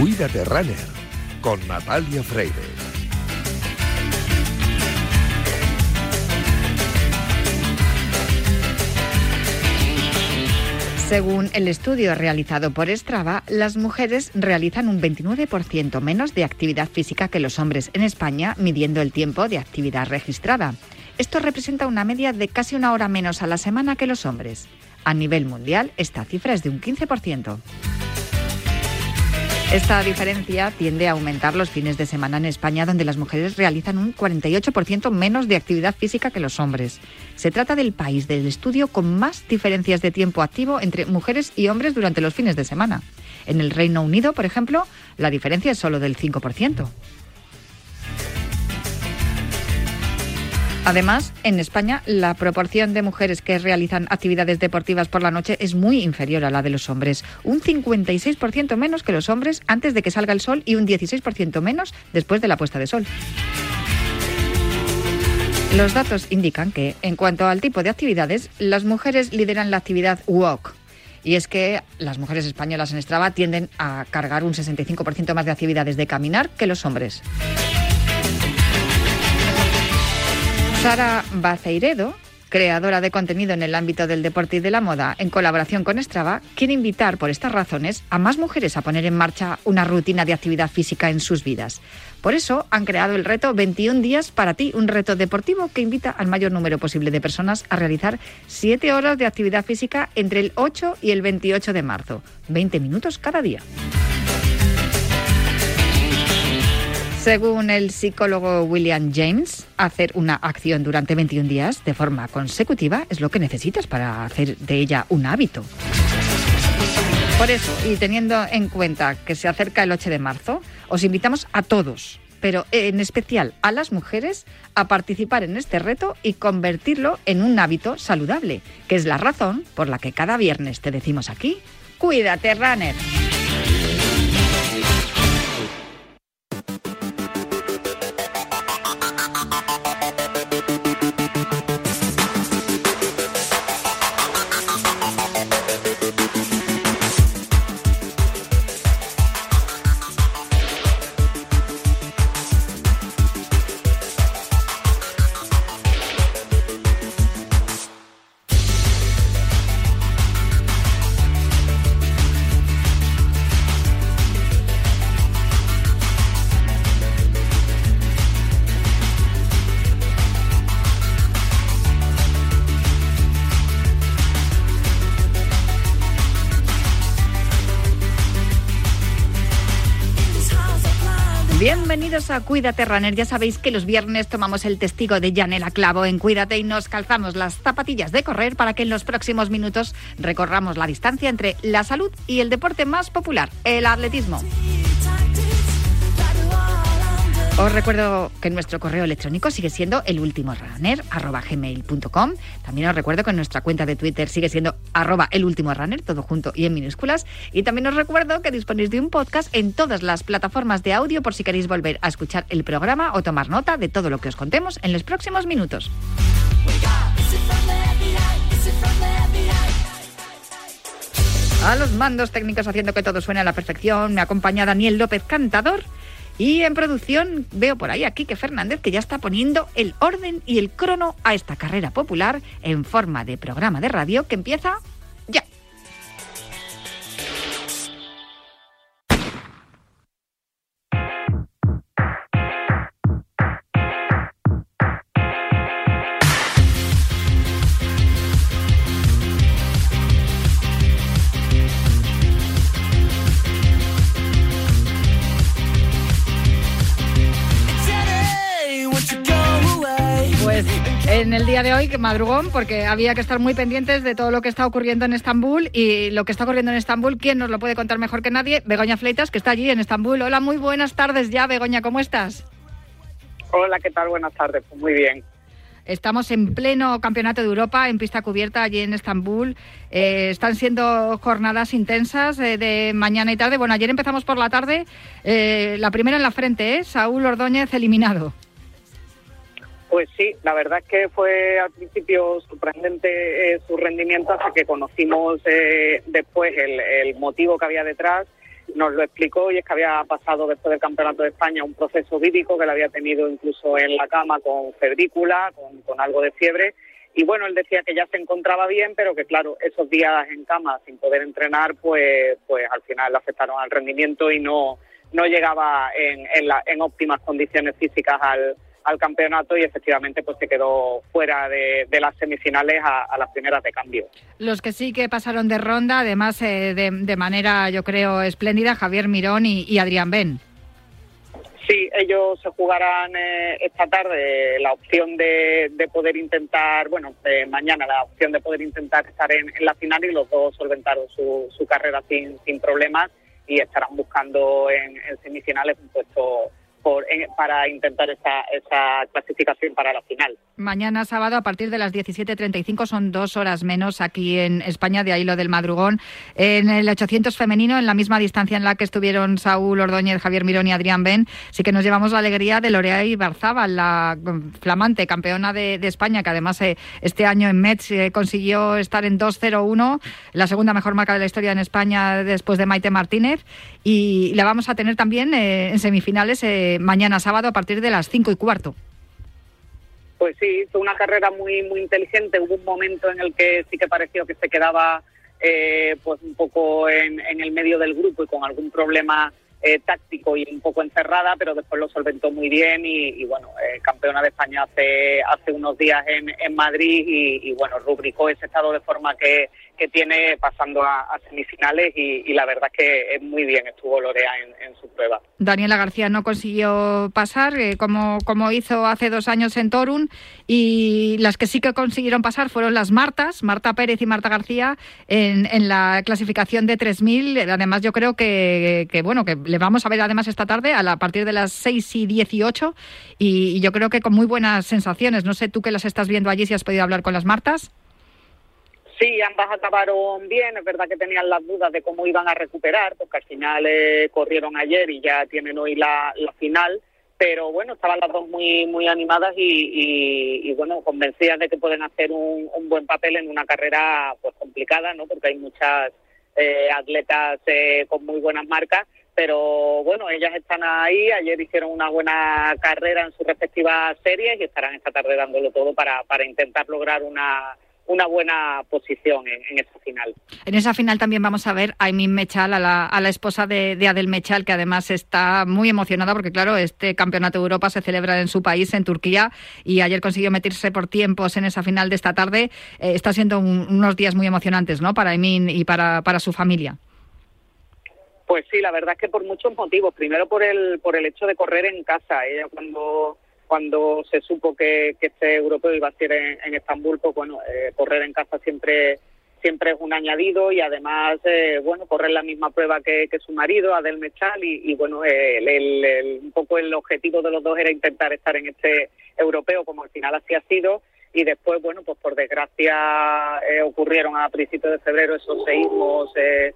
Cuídate Runner con Natalia Freire. Según el estudio realizado por Strava, las mujeres realizan un 29% menos de actividad física que los hombres en España, midiendo el tiempo de actividad registrada. Esto representa una media de casi una hora menos a la semana que los hombres. A nivel mundial, esta cifra es de un 15%. Esta diferencia tiende a aumentar los fines de semana en España, donde las mujeres realizan un 48% menos de actividad física que los hombres. Se trata del país del estudio con más diferencias de tiempo activo entre mujeres y hombres durante los fines de semana. En el Reino Unido, por ejemplo, la diferencia es solo del 5%. Además, en España, la proporción de mujeres que realizan actividades deportivas por la noche es muy inferior a la de los hombres. Un 56% menos que los hombres antes de que salga el sol y un 16% menos después de la puesta de sol. Los datos indican que, en cuanto al tipo de actividades, las mujeres lideran la actividad walk, y es que las mujeres españolas en Strava tienden a cargar un 65% más de actividades de caminar que los hombres. Sara Baceiredo, creadora de contenido en el ámbito del deporte y de la moda, en colaboración con Strava, quiere invitar por estas razones a más mujeres a poner en marcha una rutina de actividad física en sus vidas. Por eso han creado el reto 21 días para ti, un reto deportivo que invita al mayor número posible de personas a realizar 7 horas de actividad física entre el 8 y el 28 de marzo, 20 minutos cada día. Según el psicólogo William James, hacer una acción durante 21 días de forma consecutiva es lo que necesitas para hacer de ella un hábito. Por eso, y teniendo en cuenta que se acerca el 8 de marzo, os invitamos a todos, pero en especial a las mujeres, a participar en este reto y convertirlo en un hábito saludable, que es la razón por la que cada viernes te decimos aquí, cuídate, runner. A Cuídate Runner. Ya sabéis que los viernes tomamos el testigo de Janela Clavo en Cuídate y nos calzamos las zapatillas de correr para que en los próximos minutos recorramos la distancia entre la salud y el deporte más popular, el atletismo. Os recuerdo que nuestro correo electrónico sigue siendo el último runner, gmail.com. También os recuerdo que nuestra cuenta de Twitter sigue siendo arroba el último runner, todo junto y en minúsculas. Y también os recuerdo que disponéis de un podcast en todas las plataformas de audio por si queréis volver a escuchar el programa o tomar nota de todo lo que os contemos en los próximos minutos. A los mandos técnicos haciendo que todo suene a la perfección me acompaña Daniel López Cantador y en producción veo por ahí a Quique Fernández que ya está poniendo el orden y el crono a esta carrera popular en forma de programa de radio que empieza en el día de hoy, que madrugón, porque había que estar muy pendientes de todo lo que está ocurriendo en Estambul y lo que está ocurriendo en Estambul, ¿quién nos lo puede contar mejor que nadie? Begoña Fleitas, que está allí en Estambul. Hola, muy buenas tardes ya, Begoña, ¿cómo estás? Hola, ¿qué tal? Buenas tardes. Pues muy bien. Estamos en pleno campeonato de Europa en pista cubierta allí en Estambul. Eh, están siendo jornadas intensas eh, de mañana y tarde. Bueno, ayer empezamos por la tarde. Eh, la primera en la frente, ¿eh? Saúl Ordóñez eliminado. Pues sí, la verdad es que fue al principio sorprendente su rendimiento hasta que conocimos después el, motivo que había detrás nos lo explicó y es que había pasado después del Campeonato de España un proceso vírico que le había tenido incluso en la cama con febrícula, con, algo de fiebre. Y bueno, él decía que ya se encontraba bien, pero que claro, esos días en cama sin poder entrenar, pues, pues al final le afectaron al rendimiento y no, no llegaba en, en óptimas condiciones físicas al, al campeonato y efectivamente pues se quedó fuera de, las semifinales a, las primeras de cambio. Los que sí que pasaron de ronda, además eh, de, manera yo creo espléndida, Javier Mirón y, Adrián Ben. Sí, ellos se jugarán eh, esta tarde la opción de, poder intentar, bueno, mañana la opción de poder intentar estar en, la final y los dos solventaron su, su carrera sin, sin problemas y estarán buscando en, en semifinales un puesto para intentar esa, esa clasificación para la final. Mañana sábado a partir de las 17.35 son dos horas menos aquí en España, de ahí lo del madrugón. En el 800 femenino, en la misma distancia en la que estuvieron Saúl Ordóñez, Javier Mirón y Adrián Ben, sí que nos llevamos la alegría de Lorea Barzaba, la flamante campeona de, España, que además eh, este año en Metz eh, consiguió estar en 2.01, la segunda mejor marca de la historia en España después de Maite Martínez. Y la vamos a tener también eh, en semifinales mañana sábado a partir de las cinco y cuarto. Pues sí, hizo una carrera muy muy inteligente. Hubo un momento en el que sí que pareció que se quedaba eh, pues un poco en, el medio del grupo y con algún problema eh, táctico y un poco encerrada, pero después lo solventó muy bien y, bueno, eh, campeona de España hace hace unos días en, en Madrid y, y, bueno, rubricó ese estado de forma que, que tiene pasando a, semifinales y, la verdad es que es muy bien estuvo Lorea en, su prueba. Daniela García no consiguió pasar eh, como, como hizo hace dos años en Torun y las que sí que consiguieron pasar fueron las Martas, Marta Pérez y Marta García en, la clasificación de 3.000. Además yo creo que, que, bueno que le vamos a ver además esta tarde a, la, partir de las 6 y 18 y, y yo creo que con muy buenas sensaciones. No sé tú que las estás viendo allí si has podido hablar con las Martas. Sí, ambas acabaron bien. Es verdad que tenían las dudas de cómo iban a recuperar, porque al final eh, corrieron ayer y ya tienen hoy la, final. Pero bueno, estaban las dos muy muy animadas y, bueno, convencidas de que pueden hacer un, buen papel en una carrera pues complicada, ¿no? Porque hay muchas eh, atletas eh, con muy buenas marcas pero bueno, ellas están ahí, ayer hicieron una buena carrera en sus respectivas series y estarán esta tarde dándolo todo para, para intentar lograr una, una buena posición en, esa final. En esa final también vamos a ver a Aymin Mechal, a la, a la esposa de, Adel Mechal, que además está muy emocionada porque, claro, este campeonato de Europa se celebra en su país, en Turquía, y ayer consiguió meterse por tiempos en esa final de esta tarde. Eh, está siendo unos días muy emocionantes, ¿no?, para Aymin y para, para su familia. Pues sí, la verdad es que por muchos motivos. Primero por el, por el hecho de correr en casa. Ella cuando cuando se supo que, este europeo iba a ser en, Estambul, pues bueno, eh, correr en casa siempre siempre es un añadido y además, eh, bueno, correr la misma prueba que, su marido, Adel Mechal, y, bueno, un poco el objetivo de los dos era intentar estar en este europeo, como al final así ha sido, y después, bueno, pues por desgracia eh, ocurrieron a principios de febrero esos seísmos eh,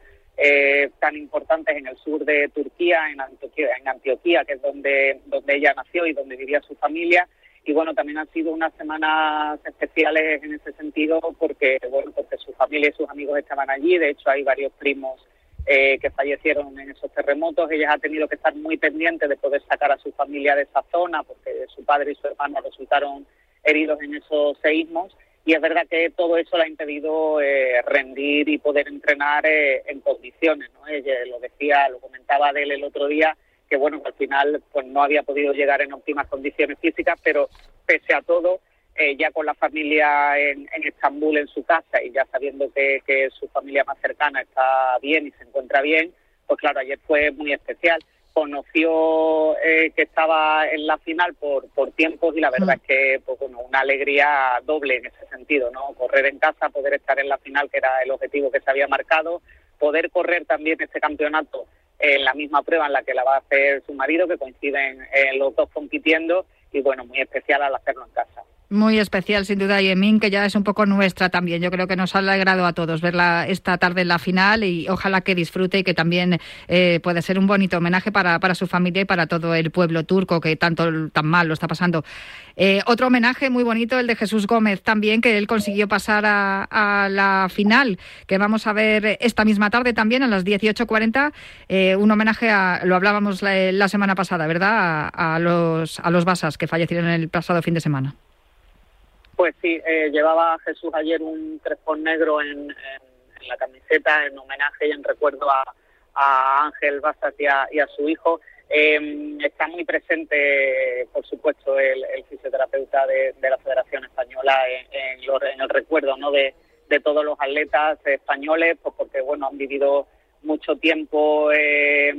tan importantes en el sur de Turquía, en Antioquía, en Antioquía, que es donde, donde ella nació y donde vivía su familia. Y bueno, también han sido unas semanas especiales en ese sentido porque, bueno, porque su familia y sus amigos estaban allí. De hecho, hay varios primos eh, que fallecieron en esos terremotos. Ella ha tenido que estar muy pendiente de poder sacar a su familia de esa zona porque su padre y su hermano resultaron heridos en esos seísmos y es verdad que todo eso le ha impedido eh, rendir y poder entrenar eh, en condiciones, ¿no? Ella lo decía, lo comentaba de el otro día, que bueno, al final pues no había podido llegar en óptimas condiciones físicas, pero pese a todo, eh, ya con la familia en, en, Estambul en su casa y ya sabiendo que su familia más cercana está bien y se encuentra bien, pues claro, ayer fue muy especial conoció eh, que estaba en la final por, por tiempos y la verdad mm. es que pues, bueno, una alegría doble en ese sentido, ¿no? Correr en casa, poder estar en la final, que era el objetivo que se había marcado, poder correr también este campeonato en la misma prueba en la que la va a hacer su marido, que coinciden los dos compitiendo y bueno, muy especial al hacerlo en casa. Muy especial, sin duda, Yemin, que ya es un poco nuestra también. Yo creo que nos ha alegrado a todos verla esta tarde en la final y ojalá que disfrute y que también eh, pueda ser un bonito homenaje para, su familia y para todo el pueblo turco que tanto tan mal lo está pasando. Eh, otro homenaje muy bonito, el de Jesús Gómez también, que él consiguió pasar a, la final, que vamos a ver esta misma tarde también a las 18.40. Eh, un homenaje a, lo hablábamos la, semana pasada, ¿verdad? A, los, a los basas que fallecieron el pasado fin de semana. Pues sí, eh, llevaba Jesús ayer un crespón negro en, la camiseta en homenaje y en recuerdo a, Ángel Basas y a, su hijo. Eh, está muy presente, por supuesto, el, fisioterapeuta de, la Federación Española en, el recuerdo ¿no? de, todos los atletas españoles, pues porque bueno han vivido mucho tiempo eh,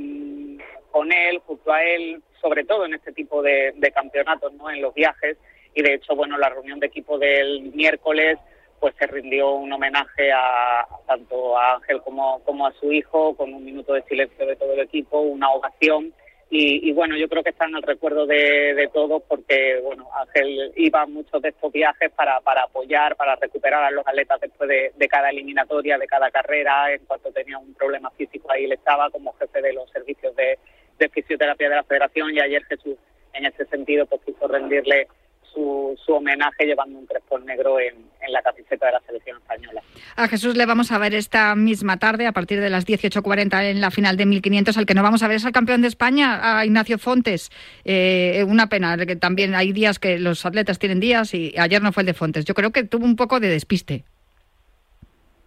con él, junto a él, sobre todo en este tipo de, de campeonatos, ¿no? en los viajes y de hecho, bueno, la reunión de equipo del miércoles pues se rindió un homenaje a tanto a Ángel como, como a su hijo con un minuto de silencio de todo el equipo, una ovación y, bueno, yo creo que está en el recuerdo de, todos porque, bueno, Ángel iba a muchos de estos viajes para, para apoyar, para recuperar a los atletas después de, cada eliminatoria, de cada carrera. En cuanto tenía un problema físico, ahí él estaba como jefe de los servicios de, de fisioterapia de la federación y ayer Jesús, en ese sentido, pues quiso rendirle su, homenaje llevando un crespón negro en, la camiseta de la selección española. A Jesús le vamos a ver esta misma tarde, a partir de las 18.40 en la final de 1500. Al que no vamos a ver es al campeón de España, a Ignacio Fontes. Eh, una pena, que también hay días que los atletas tienen días y ayer no fue el de Fontes. Yo creo que tuvo un poco de despiste.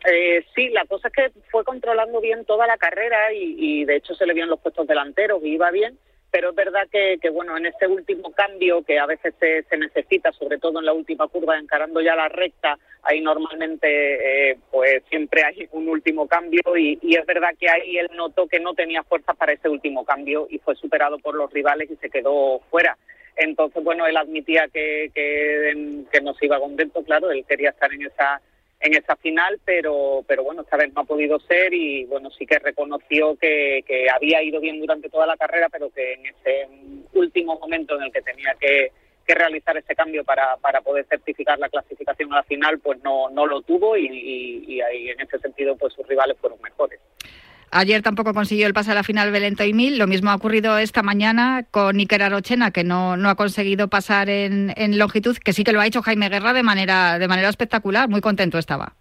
Eh, sí, la cosa es que fue controlando bien toda la carrera y, y de hecho se le vio en los puestos delanteros y iba bien pero es verdad que, bueno, en este último cambio que a veces se, necesita, sobre todo en la última curva, encarando ya la recta, ahí normalmente eh, pues siempre hay un último cambio y, es verdad que ahí él notó que no tenía fuerza para ese último cambio y fue superado por los rivales y se quedó fuera. Entonces, bueno, él admitía que, que, que no se iba contento, claro, él quería estar en esa en esa final, pero, pero bueno, esta vez no ha podido ser y bueno, sí que reconoció que, que había ido bien durante toda la carrera, pero que en ese último momento en el que tenía que, realizar ese cambio para, para poder certificar la clasificación a la final, pues no, no lo tuvo y, y ahí en ese sentido pues sus rivales fueron mejores. Ayer tampoco consiguió el pase a la final Belento y Mil. Lo mismo ha ocurrido esta mañana con Iker Arochena, que no, no ha conseguido pasar en, longitud, que sí que lo ha hecho Jaime Guerra de manera, de manera espectacular. Muy contento estaba.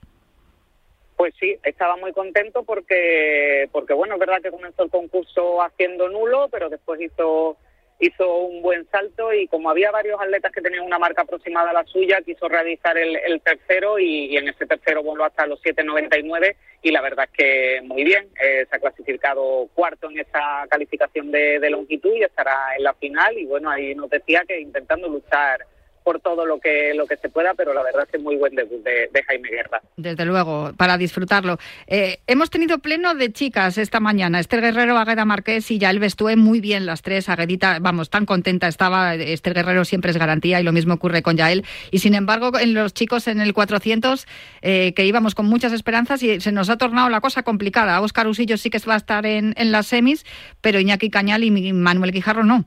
Pues sí, estaba muy contento porque, porque bueno, es verdad que comenzó el concurso haciendo nulo, pero después hizo hizo un buen salto y como había varios atletas que tenían una marca aproximada a la suya, quiso realizar el, tercero y, en ese tercero voló hasta los 7.99 y la verdad es que muy bien, eh, se ha clasificado cuarto en esa calificación de, de longitud y estará en la final y bueno, ahí nos decía que intentando luchar por todo lo que lo que se pueda, pero la verdad es que muy buen debut de, Jaime Guerra. Desde luego, para disfrutarlo. Eh, hemos tenido pleno de chicas esta mañana. Esther Guerrero, Agueda Marqués y Yael Bestúe, muy bien las tres. Aguedita, vamos, tan contenta estaba. Esther Guerrero siempre es garantía y lo mismo ocurre con Yael. Y sin embargo, en los chicos en el 400, eh, que íbamos con muchas esperanzas y se nos ha tornado la cosa complicada. Oscar Usillo sí que va a estar en, en las semis, pero Iñaki Cañal y Manuel Guijarro no.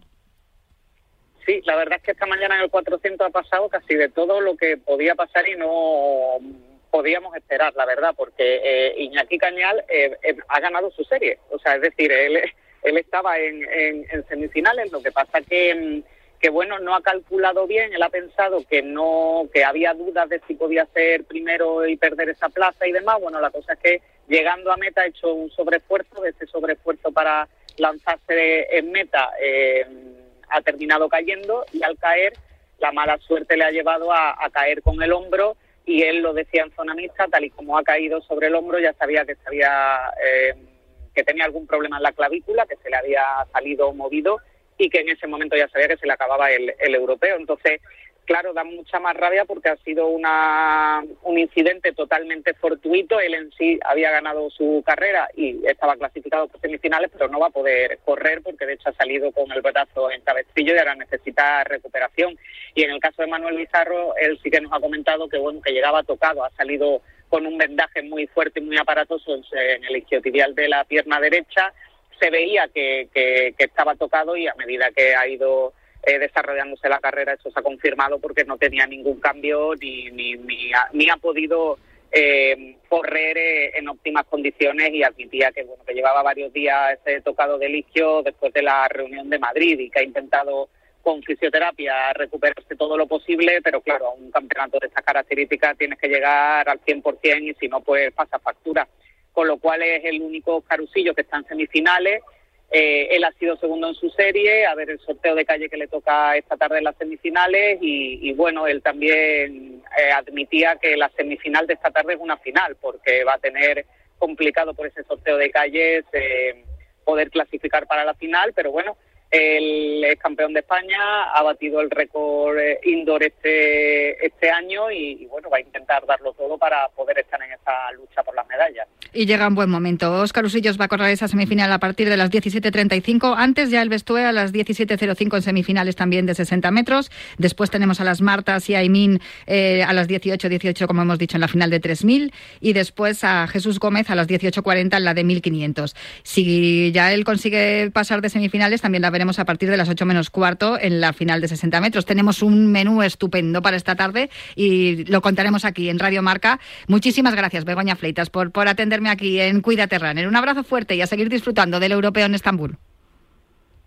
Sí, la verdad es que esta mañana en el 400 ha pasado casi de todo lo que podía pasar y no podíamos esperar, la verdad, porque eh, Iñaki Cañal eh, eh, ha ganado su serie. O sea, es decir, él, él estaba en, en, semifinales, lo que pasa que, que, bueno, no ha calculado bien, él ha pensado que no que había dudas de si podía ser primero y perder esa plaza y demás. Bueno, la cosa es que llegando a meta ha hecho un sobreesfuerzo, ese sobreesfuerzo para lanzarse en meta. Ha terminado cayendo y al caer la mala suerte le ha llevado a, caer con el hombro y él lo decía en zona mixta, tal y como ha caído sobre el hombro ya sabía que sabía eh, que tenía algún problema en la clavícula, que se le había salido movido y que en ese momento ya sabía que se le acababa el europeo. Entonces claro, da mucha más rabia porque ha sido una, un incidente totalmente fortuito. Él en sí había ganado su carrera y estaba clasificado por semifinales, pero no va a poder correr porque de hecho ha salido con el brazo en cabecillo y ahora necesita recuperación. Y en el caso de Manuel Bizarro, él sí que nos ha comentado que bueno que llegaba tocado, ha salido con un vendaje muy fuerte y muy aparatoso en el isquiotibial de la pierna derecha. Se veía que, que estaba tocado y a medida que ha ido eh, desarrollándose la carrera, eso se ha confirmado porque no tenía ningún cambio ni, ni, ni, ha, ni ha podido eh, correr eh, en óptimas condiciones y admitía que bueno que llevaba varios días ese tocado de liquio después de la reunión de Madrid y que ha intentado con fisioterapia recuperarse todo lo posible, pero claro, a un campeonato de estas características tienes que llegar al 100% y si no, pues pasa factura. Con lo cual es el único carusillo que está en semifinales eh, él ha sido segundo en su serie, a ver el sorteo de calle que le toca esta tarde en las semifinales y, bueno, él también eh, admitía que la semifinal de esta tarde es una final porque va a tener complicado por ese sorteo de calles eh, poder clasificar para la final, pero bueno, él es campeón de España, ha batido el récord eh, indoor este, este año y, bueno, va a intentar darlo todo para poder estar en esa lucha por las medallas. Y llega un buen momento. Óscar Usillos va a correr esa semifinal a partir de las 17.35. Antes ya el Bestue a las 17.05 en semifinales también de 60 metros. Después tenemos a las Martas y a Aimin eh, a las 18.18, como hemos dicho, en la final de 3.000. Y después a Jesús Gómez a las 18.40 en la de 1.500. Si ya él consigue pasar de semifinales, también la veremos a partir de las 8 menos cuarto en la final de 60 metros. Tenemos un menú estupendo para esta tarde y lo contaremos aquí en Radio Marca. Muchísimas gracias, Begoña Fleitas, por, por atenderme aquí en Cuídate Runner. Un abrazo fuerte y a seguir disfrutando del europeo en Estambul.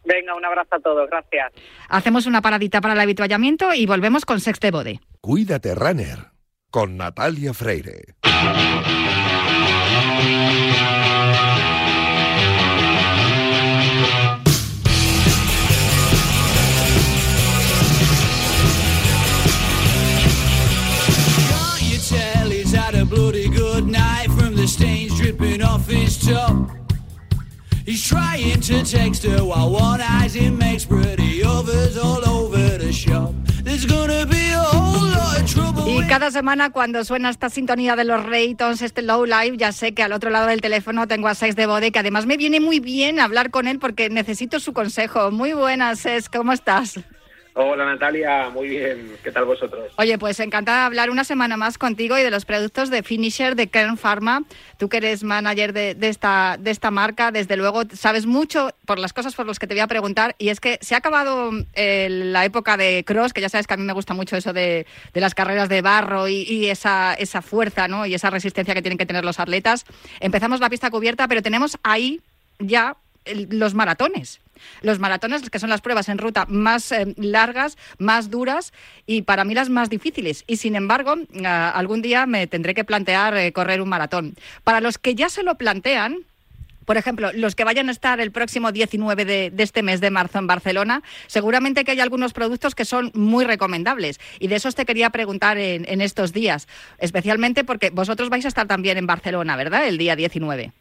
Venga, un abrazo a todos, gracias. Hacemos una paradita para el habituallamiento y volvemos con Sexte Bode. Cuídate Runner con Natalia Freire. He's trying to text her while one eyes makes pretty all over the shop. There's gonna be a whole lot of trouble. Y cada semana cuando suena esta sintonía de los Raytons, este low live, ya sé que al otro lado del teléfono tengo a Sex de Bode, que además me viene muy bien hablar con él porque necesito su consejo. Muy buenas, Sex, ¿cómo estás? Hola Natalia, muy bien. ¿Qué tal vosotros? Oye, pues encantada de hablar una semana más contigo y de los productos de Finisher de Kern Pharma. Tú que eres manager de, esta, de esta marca, desde luego sabes mucho por las cosas por las que te voy a preguntar. Y es que se ha acabado eh, la época de cross, que ya sabes que a mí me gusta mucho eso de, las carreras de barro y, y, esa, esa fuerza ¿no? y esa resistencia que tienen que tener los atletas. Empezamos la pista cubierta, pero tenemos ahí ya los maratones. Los maratones, que son las pruebas en ruta más eh, largas, más duras y para mí las más difíciles. Y sin embargo, ah, algún día me tendré que plantear eh, correr un maratón. Para los que ya se lo plantean, por ejemplo, los que vayan a estar el próximo 19 de, este mes de marzo en Barcelona, seguramente que hay algunos productos que son muy recomendables. Y de esos te quería preguntar en, en estos días, especialmente porque vosotros vais a estar también en Barcelona, ¿verdad? El día 19.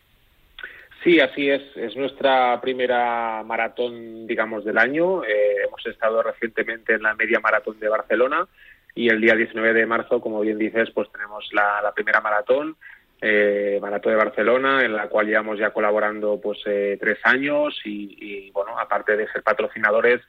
Sí, así es. Es nuestra primera maratón, digamos, del año. Eh, hemos estado recientemente en la media maratón de Barcelona y el día 19 de marzo, como bien dices, pues tenemos la, primera maratón, eh, maratón de Barcelona, en la cual llevamos ya colaborando pues eh, tres años y, bueno, aparte de ser patrocinadores,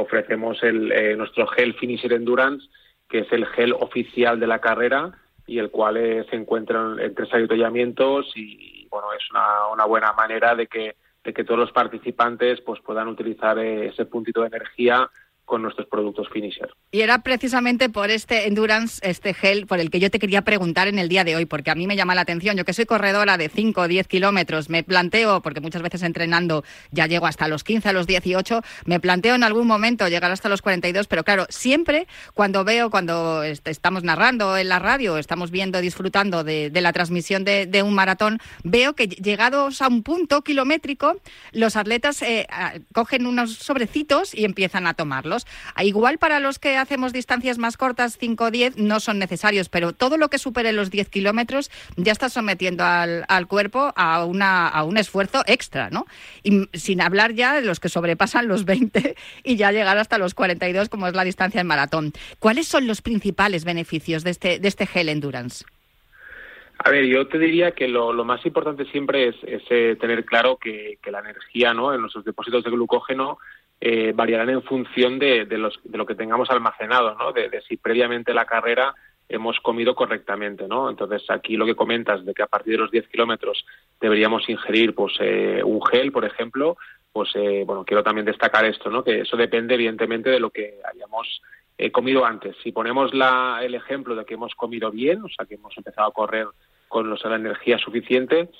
ofrecemos el, nuestro gel Finisher Endurance, que es el gel oficial de la carrera y el cual se encuentra en tres ayuntamientos y bueno, es una, una buena manera de que, de que todos los participantes pues puedan utilizar eh, ese puntito de energía con nuestros productos finisher. Y era precisamente por este endurance, este gel, por el que yo te quería preguntar en el día de hoy, porque a mí me llama la atención. Yo que soy corredora de 5 o 10 kilómetros, me planteo, porque muchas veces entrenando ya llego hasta los 15, a los 18, me planteo en algún momento llegar hasta los 42, pero claro, siempre cuando veo, cuando estamos narrando en la radio, estamos viendo, disfrutando de, la transmisión de, un maratón, veo que llegados a un punto kilométrico, los atletas eh, cogen unos sobrecitos y empiezan a tomarlos. Igual para los que hacemos distancias más cortas, 5 o 10, no son necesarios, pero todo lo que supere los 10 kilómetros ya está sometiendo al, cuerpo a, una, a un esfuerzo extra, ¿no? Y sin hablar ya de los que sobrepasan los 20 y ya llegar hasta los 42, como es la distancia en maratón. ¿Cuáles son los principales beneficios de este, de este gel endurance? A ver, yo te diría que lo, más importante siempre es, eh, tener claro que, que, la energía ¿no? en nuestros depósitos de glucógeno eh, variarán en función de, de, los, de, lo que tengamos almacenado, ¿no? De, si previamente la carrera hemos comido correctamente, ¿no? Entonces aquí lo que comentas de que a partir de los 10 kilómetros deberíamos ingerir pues eh, un gel, por ejemplo, pues eh, bueno, quiero también destacar esto, ¿no? Que eso depende evidentemente de lo que hayamos eh, comido antes. Si ponemos la, el ejemplo de que hemos comido bien, o sea, que hemos empezado a correr con la energía suficiente,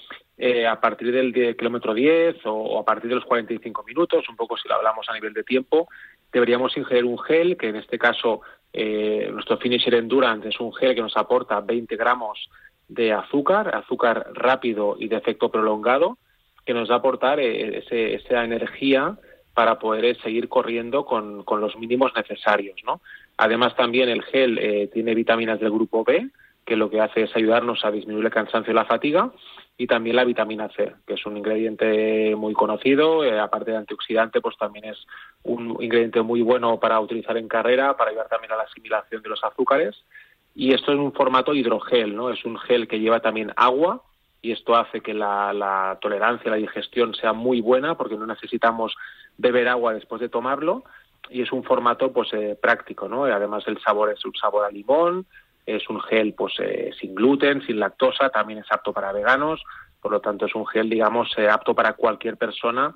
a partir del kilómetro 10 o, a partir de los 45 minutos, un poco si lo hablamos a nivel de tiempo, deberíamos ingerir un gel, que en este caso eh, nuestro Finisher Endurance es un gel que nos aporta 20 gramos de azúcar, azúcar rápido y de efecto prolongado, que nos va a aportar eh, ese, esa energía para poder eh, seguir corriendo con, con, los mínimos necesarios. ¿no? Además, también el gel eh, tiene vitaminas del grupo B, que lo que hace es ayudarnos a disminuir el cansancio y la fatiga, y también la vitamina C, que es un ingrediente muy conocido, eh, aparte de antioxidante, pues también es un ingrediente muy bueno para utilizar en carrera, para ayudar también a la asimilación de los azúcares. Y esto es un formato hidrogel, ¿no? Es un gel que lleva también agua y esto hace que la, la tolerancia, la digestión sea muy buena porque no necesitamos beber agua después de tomarlo y es un formato pues eh, práctico, ¿no? Además el sabor es un sabor a limón, es un gel pues eh, sin gluten, sin lactosa, también es apto para veganos, por lo tanto es un gel, digamos, eh, apto para cualquier persona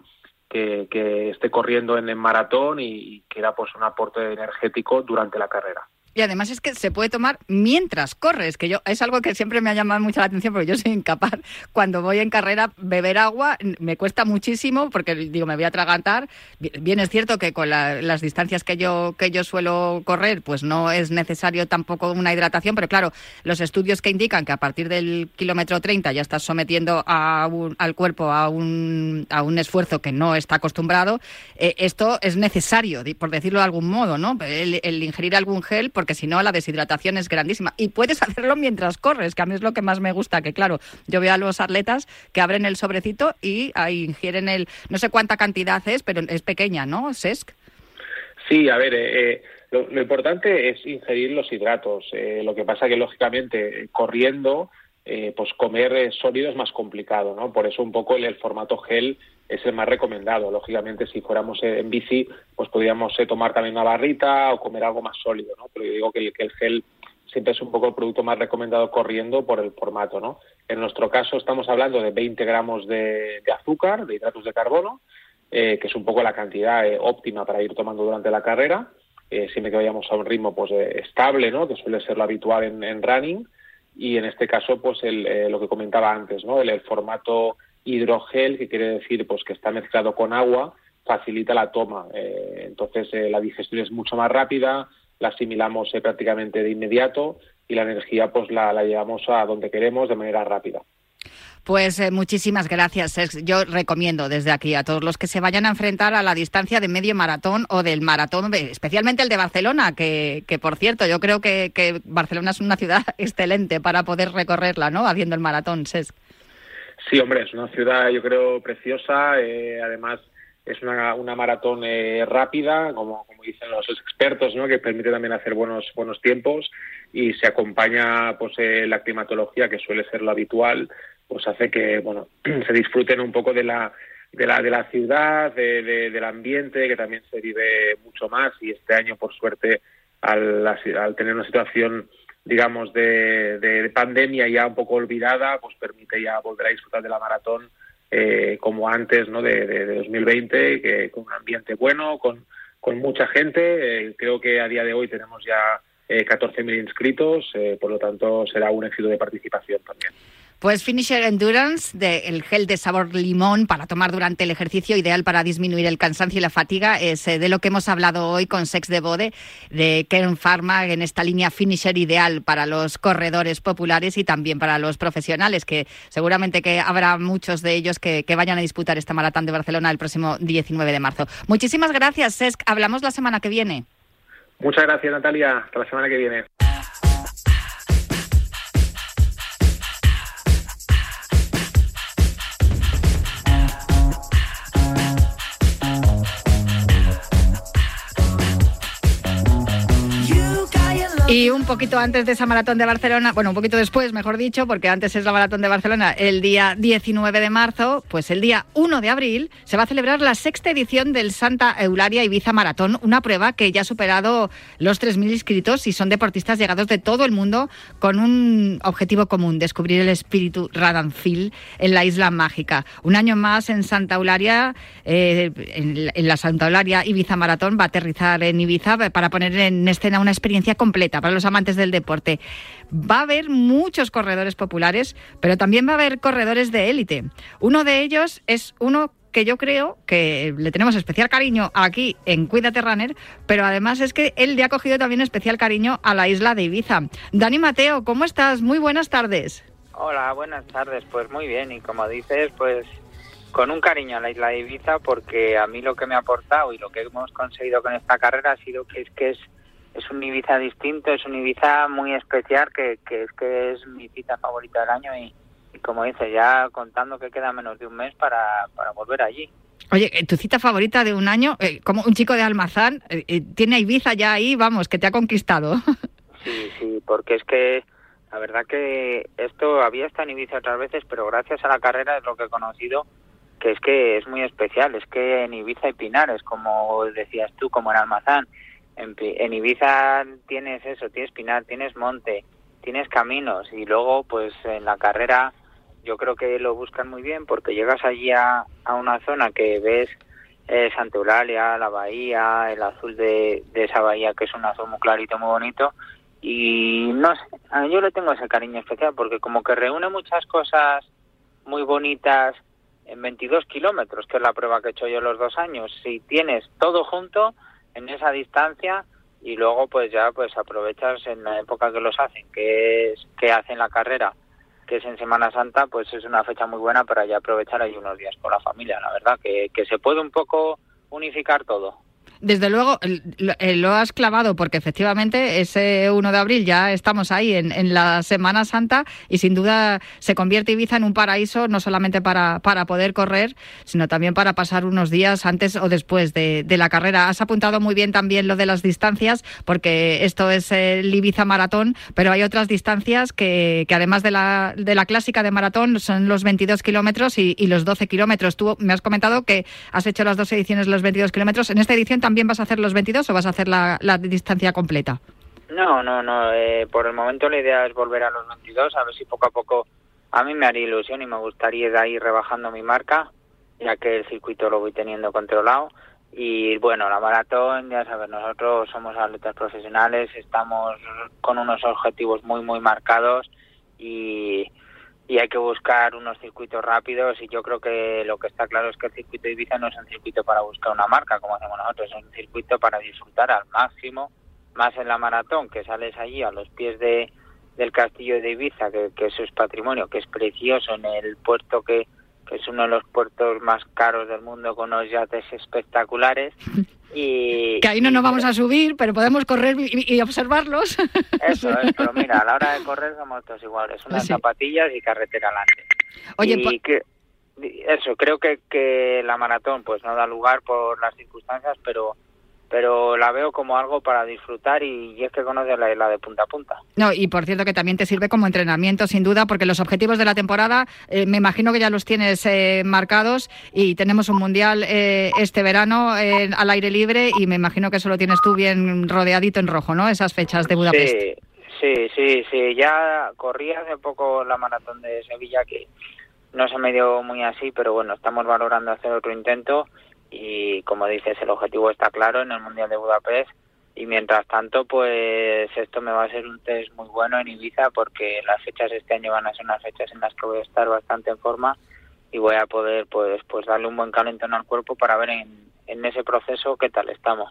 que, que esté corriendo en el maratón y, y quiera pues un aporte energético durante la carrera. Y además es que se puede tomar mientras corres, que yo es algo que siempre me ha llamado mucho la atención porque yo soy incapaz cuando voy en carrera beber agua me cuesta muchísimo porque digo me voy a atragantar. Bien es cierto que con las distancias que yo que yo suelo correr pues no es necesario tampoco una hidratación, pero claro los estudios que indican que a partir del kilómetro 30 ya estás sometiendo a al cuerpo a un, a un esfuerzo que no está acostumbrado, eh, esto es necesario por decirlo de algún modo, ¿no? El, el ingerir algún gel porque si no la deshidratación es grandísima. Y puedes hacerlo mientras corres, que a mí es lo que más me gusta, que claro, yo veo a los atletas que abren el sobrecito y ahí ingieren el, no sé cuánta cantidad es, pero es pequeña, ¿no, Sesc? Sí, a ver, eh, eh lo, importante es ingerir los hidratos. Eh, lo que pasa que, lógicamente, corriendo, eh, pues comer sólido es más complicado, ¿no? Por eso un poco el, el formato gel es el más recomendado. Lógicamente, si fuéramos en bici, pues podríamos eh, tomar también una barrita o comer algo más sólido, ¿no? Pero yo digo que, el gel siempre es un poco el producto más recomendado corriendo por el formato, ¿no? En nuestro caso estamos hablando de 20 gramos de, azúcar, de hidratos de carbono, eh, que es un poco la cantidad eh, óptima para ir tomando durante la carrera, siempre que vayamos a un ritmo pues estable, ¿no? Que suele ser lo habitual en, running, y en este caso, pues el, lo que comentaba antes, ¿no? El formato hidrogel, que quiere decir pues que está mezclado con agua, facilita la toma. Eh, entonces eh, la digestión es mucho más rápida, la asimilamos eh, prácticamente de inmediato y la energía pues la, la, llevamos a donde queremos de manera rápida. Pues muchísimas gracias. Yo recomiendo desde aquí a todos los que se vayan a enfrentar a la distancia de medio maratón o del maratón, especialmente el de Barcelona, que, que por cierto, yo creo que, que, Barcelona es una ciudad excelente para poder recorrerla, ¿no? Haciendo el maratón, Sesc. Sí, hombre, es una ciudad, yo creo, preciosa. Eh, además, es una, una maratón eh, rápida, como, como dicen los expertos, ¿no? que permite también hacer buenos, buenos tiempos y se acompaña pues, eh, la climatología, que suele ser lo habitual, pues hace que bueno se disfruten un poco de la, de la, de la ciudad, de, de, del ambiente, que también se vive mucho más y este año, por suerte, al, al tener una situación digamos, de, de, pandemia ya un poco olvidada, pues permite ya volver a disfrutar de la maratón eh, como antes ¿no? de, de, de 2020, que, con un ambiente bueno, con, con mucha gente. Eh, creo que a día de hoy tenemos ya eh, 14.000 inscritos, eh, por lo tanto será un éxito de participación también. Pues Finisher Endurance, de el gel de sabor limón para tomar durante el ejercicio, ideal para disminuir el cansancio y la fatiga, es eh, de lo que hemos hablado hoy con Sex de Bode, de Kern Pharma, en esta línea Finisher ideal para los corredores populares y también para los profesionales, que seguramente que habrá muchos de ellos que, que vayan a disputar esta maratón de Barcelona el próximo 19 de marzo. Muchísimas gracias, Sesc. Hablamos la semana que viene. Muchas gracias, Natalia. Hasta la semana que viene. Y un poquito antes de esa maratón de Barcelona, bueno, un poquito después, mejor dicho, porque antes es la maratón de Barcelona el día 19 de marzo, pues el día 1 de abril se va a celebrar la sexta edición del Santa Eularia Ibiza Maratón, una prueba que ya ha superado los 3.000 inscritos y son deportistas llegados de todo el mundo con un objetivo común, descubrir el espíritu Radanfil en la isla mágica. Un año más en Santa Eularia, eh, en, la Santa Eularia Ibiza Maratón, va a aterrizar en Ibiza para poner en escena una experiencia completa para los amantes del deporte. Va a haber muchos corredores populares, pero también va a haber corredores de élite. Uno de ellos es uno que yo creo que le tenemos especial cariño aquí en Cuídate Runner, pero además es que él le ha cogido también especial cariño a la isla de Ibiza. Dani Mateo, ¿cómo estás? Muy buenas tardes. Hola, buenas tardes. Pues muy bien, y como dices, pues con un cariño a la isla de Ibiza, porque a mí lo que me ha aportado y lo que hemos conseguido con esta carrera ha sido que es que es es un Ibiza distinto, es un Ibiza muy especial que, que es que es mi cita favorita del año y, como dice, ya contando que queda menos de un mes para, para volver allí. Oye, eh, tu cita favorita de un año, eh, como un chico de Almazán, eh, tiene a Ibiza ya ahí, vamos, que te ha conquistado. Sí, sí, porque es que la verdad que esto había estado en Ibiza otras veces, pero gracias a la carrera es lo que he conocido, que es que es muy especial, es que en Ibiza hay pinares, como decías tú, como en Almazán, en, Ibiza tienes eso, tienes pinar, tienes monte, tienes caminos y luego pues en la carrera yo creo que lo buscan muy bien porque llegas allí a, una zona que ves eh, Santa Eulalia, la bahía, el azul de, esa bahía que es un azul muy clarito, muy bonito y no sé, yo le tengo ese cariño especial porque como que reúne muchas cosas muy bonitas en 22 kilómetros, que es la prueba que he hecho yo los dos años. Si tienes todo junto, en esa distancia y luego pues ya pues aprovechas en la época que los hacen, que es que hacen la carrera, que es en Semana Santa, pues es una fecha muy buena para ya aprovechar ahí unos días con la familia, la verdad, que, que se puede un poco unificar todo. Desde luego, lo has clavado porque efectivamente ese 1 de abril ya estamos ahí en, la Semana Santa y sin duda se convierte Ibiza en un paraíso no solamente para, para poder correr, sino también para pasar unos días antes o después de, la carrera. Has apuntado muy bien también lo de las distancias porque esto es el Ibiza Maratón, pero hay otras distancias que, además de la, de la clásica de maratón son los 22 kilómetros y, y los 12 kilómetros. Tú me has comentado que has hecho las dos ediciones los 22 kilómetros. En esta edición también también vas a hacer los 22 o vas a hacer la, distancia completa? No, no, no. Eh, por el momento la idea es volver a los 22, a ver si poco a poco a mí me haría ilusión y me gustaría ir rebajando mi marca, ya que el circuito lo voy teniendo controlado. Y bueno, la maratón, ya sabes, nosotros somos atletas profesionales, estamos con unos objetivos muy, muy marcados y, y hay que buscar unos circuitos rápidos y yo creo que lo que está claro es que el circuito de Ibiza no es un circuito para buscar una marca como hacemos nosotros, es un circuito para disfrutar al máximo, más en la maratón, que sales allí a los pies de, del castillo de Ibiza, que, que eso es patrimonio, que es precioso, en el puerto que, que es uno de los puertos más caros del mundo con unos yates espectaculares. Y, que ahí no nos vamos a subir, pero podemos correr y, observarlos. Eso es, pero mira, a la hora de correr somos todos iguales, unas zapatillas y carretera adelante. Oye, y que, eso, creo que, que la maratón pues no da lugar por las circunstancias, pero pero la veo como algo para disfrutar y, es que conoces la isla de punta a punta. No, y por cierto que también te sirve como entrenamiento, sin duda, porque los objetivos de la temporada eh, me imagino que ya los tienes eh, marcados y tenemos un mundial eh, este verano al aire libre y me imagino que eso lo tienes tú bien rodeadito en rojo, ¿no? Esas fechas de Budapest. Sí, sí, sí, sí. Ya corrí hace poco la maratón de Sevilla que no se me dio muy así, pero bueno, estamos valorando hacer otro intento y como dices el objetivo está claro en el mundial de Budapest y mientras tanto pues esto me va a ser un test muy bueno en Ibiza porque las fechas este año van a ser unas fechas en las que voy a estar bastante en forma y voy a poder pues pues darle un buen calentón al cuerpo para ver en, en ese proceso qué tal estamos.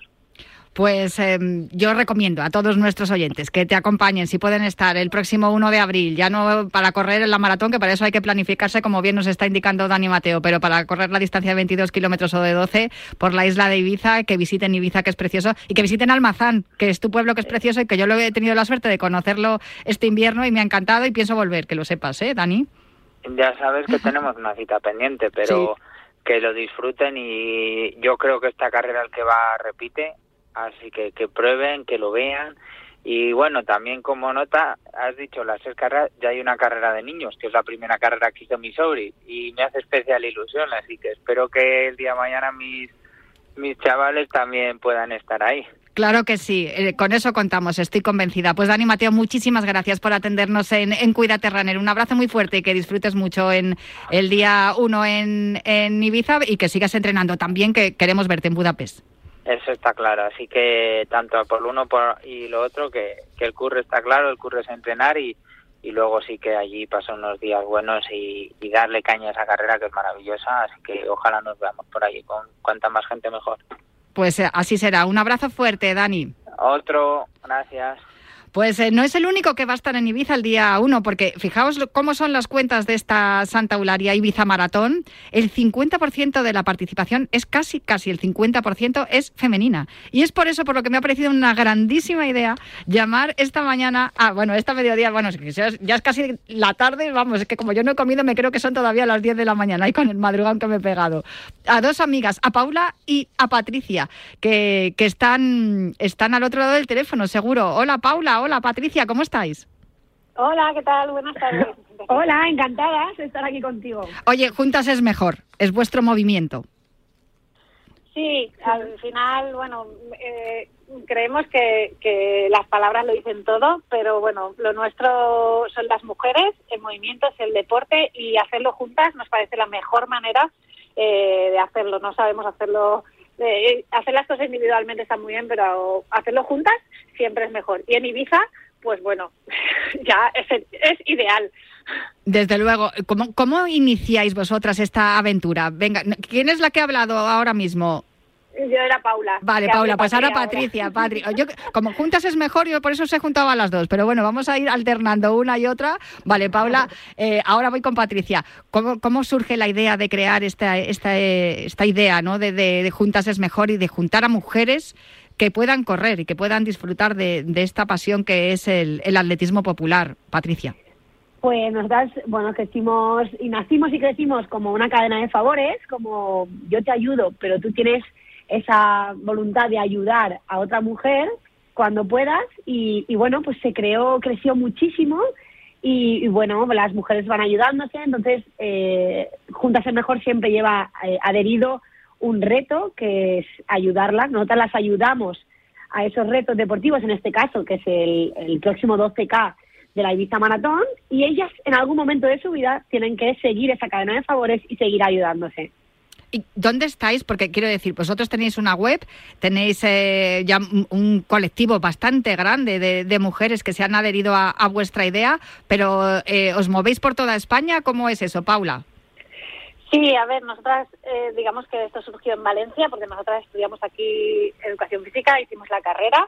Pues em, yo recomiendo a todos nuestros oyentes que te acompañen, si pueden estar, el próximo 1 de abril, ya no para correr en la maratón, que para eso hay que planificarse, como bien nos está indicando Dani Mateo, pero para correr la distancia de 22 kilómetros o de 12 por la isla de Ibiza, que visiten Ibiza, que es precioso, y que visiten Almazán, que es tu pueblo, que es precioso y que yo lo he tenido la suerte de conocerlo este invierno y me ha encantado y pienso volver, que lo sepas, ¿eh, Dani? Ya sabes que tenemos una cita pendiente, pero... que lo disfruten y yo creo que esta carrera el que va repite así que que prueben, que lo vean Y bueno, también como nota, has dicho las seis carreras, ya hay una carrera de niños, que es la primera carrera que hizo mi sobri, y me hace especial ilusión, así que espero que el día de mañana mis, mis chavales también puedan estar ahí. Claro que sí, eh, con eso contamos, estoy convencida. Pues Dani Mateo, muchísimas gracias por atendernos en, en Cuídate Runner. Un abrazo muy fuerte y que disfrutes mucho en el día uno en, en Ibiza y que sigas entrenando también, que queremos verte en Budapest. Eso está claro, así que tanto por uno por, y lo otro, que, que el curro está claro, el curro es entrenar y, y luego sí que allí pasan unos días buenos y, y, darle caña a esa carrera que es maravillosa, así que ojalá nos veamos por allí con cuanta más gente mejor. Pues eh, así será. Un abrazo fuerte, Dani. Otro, gracias. Pues eh, no es el único que va a estar en Ibiza el día 1, porque fijaos cómo son las cuentas de esta Santa Eularia Ibiza Maratón. El 50% de la participación es casi, casi el 50% es femenina. Y es por eso por lo que me ha parecido una grandísima idea llamar esta mañana, ah, bueno, esta mediodía, bueno, ya es casi la tarde, vamos, es que como yo no he comido, me creo que son todavía las 10 de la mañana y con el madrugón que me he pegado. A dos amigas, a Paula y a Patricia, que, que están, están al otro lado del teléfono, seguro. Hola, Paula. Hola, Patricia, ¿cómo estáis? Hola, ¿qué tal? Buenas tardes. Hola, encantadas de estar aquí contigo. Oye, juntas es mejor, es vuestro movimiento. Sí, al final, bueno, eh, creemos que, que, las palabras lo dicen todo, pero bueno, lo nuestro son las mujeres, el movimiento es el deporte y hacerlo juntas nos parece la mejor manera eh, de hacerlo. No sabemos hacerlo eh, hacer las cosas individualmente está muy bien, pero hacerlo juntas siempre es mejor. Y en Ibiza, pues bueno, ya es, es ideal. Desde luego. ¿Cómo, ¿Cómo iniciáis vosotras esta aventura? Venga, ¿quién es la que ha hablado ahora mismo? Yo era Paula. Vale, Paula, pues ahora Patricia. Patri. Yo, como juntas es mejor, yo por eso se juntaba a las dos. Pero bueno, vamos a ir alternando una y otra. Vale, Paula, eh, ahora voy con Patricia. ¿Cómo, ¿Cómo, surge la idea de crear esta, esta, esta idea ¿no? De, de, de, juntas es mejor y de juntar a mujeres que puedan correr y que puedan disfrutar de, de esta pasión que es el, el atletismo popular? Patricia. Pues nosotras, bueno, crecimos y nacimos y crecimos como una cadena de favores, como yo te ayudo, pero tú tienes esa voluntad de ayudar a otra mujer cuando puedas y, bueno, pues se creó, creció muchísimo y, y, bueno, las mujeres van ayudándose, entonces eh, Juntas el Mejor siempre lleva eh, adherido un reto que es ayudarlas, nosotras las ayudamos a esos retos deportivos, en este caso, que es el, próximo 12K de la Ibiza Maratón, y ellas en algún momento de su vida tienen que seguir esa cadena de favores y seguir ayudándose. ¿Y dónde estáis? Porque quiero decir, vosotros tenéis una web, tenéis eh, ya un colectivo bastante grande de, de, mujeres que se han adherido a, a vuestra idea, pero eh, ¿os movéis por toda España? ¿Cómo es eso, Paula? Sí, a ver, nosotras, eh, digamos que esto surgió en Valencia, porque nosotras estudiamos aquí educación física, hicimos la carrera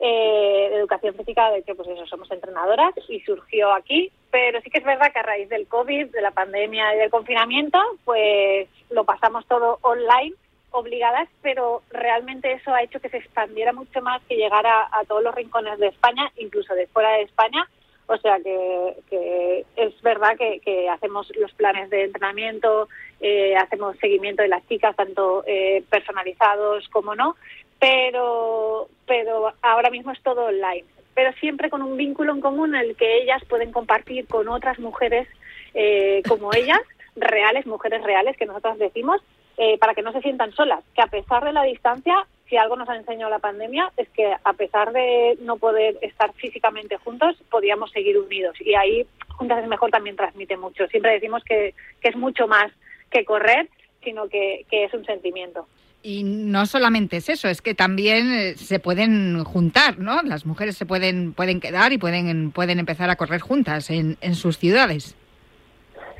eh, de educación física, de que pues eso, somos entrenadoras, y surgió aquí, pero sí que es verdad que a raíz del COVID, de la pandemia y del confinamiento, pues lo pasamos todo online, obligadas, pero realmente eso ha hecho que se expandiera mucho más, que llegara a todos los rincones de España, incluso de fuera de España, o sea que, que es verdad que, que, hacemos los planes de entrenamiento, eh, hacemos seguimiento de las chicas, tanto eh, personalizados como no, pero, pero ahora mismo es todo online. Pero siempre con un vínculo en común en el que ellas pueden compartir con otras mujeres eh, como ellas, reales, mujeres reales, que nosotros decimos, eh, para que no se sientan solas, que a pesar de la distancia, si algo nos ha enseñado la pandemia, es que a pesar de no poder estar físicamente juntos, podíamos seguir unidos. Y ahí Juntas es Mejor también transmite mucho. Siempre decimos que, que es mucho más que correr, sino que, que es un sentimiento. Y no solamente es eso, es que también eh, se pueden juntar, ¿no? Las mujeres se pueden pueden quedar y pueden pueden empezar a correr juntas en, en sus ciudades.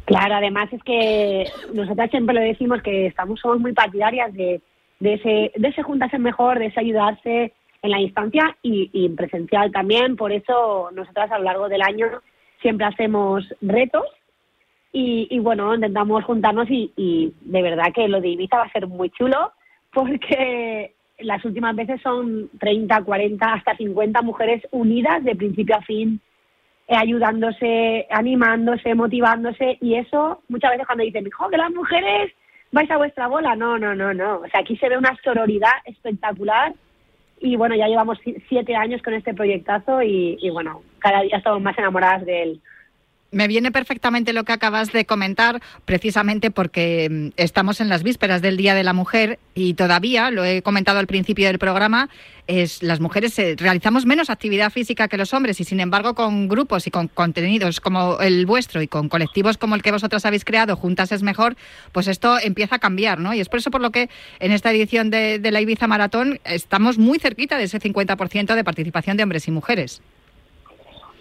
Claro, además es que nosotras siempre lo decimos que estamos somos muy partidarias de, de ese de ese juntarse mejor, de ese ayudarse en la instancia y, en presencial también. Por eso nosotras a lo largo del año siempre hacemos retos y, bueno, intentamos juntarnos y, de verdad que lo de Ibiza va a ser muy chulo porque las últimas veces son 30, 40, hasta 50 mujeres unidas de principio a fin, eh, ayudándose, animándose, motivándose, y eso muchas veces cuando dicen, ¡jo, que las mujeres vais a vuestra bola! No, no, no, no. O sea, aquí se ve una sororidad espectacular Y bueno, ya llevamos siete años con este proyectazo y, y bueno, cada día estamos más enamoradas de él. Me viene perfectamente lo que acabas de comentar, precisamente porque mm, estamos en las vísperas del Día de la Mujer y todavía, lo he comentado al principio del programa, es las mujeres eh, realizamos menos actividad física que los hombres y sin embargo con grupos y con contenidos como el vuestro y con colectivos como el que vosotros habéis creado, Juntas es mejor, pues esto empieza a cambiar, ¿no? Y es por eso por lo que en esta edición de, de la Ibiza Maratón estamos muy cerquita de ese 50% de participación de hombres y mujeres.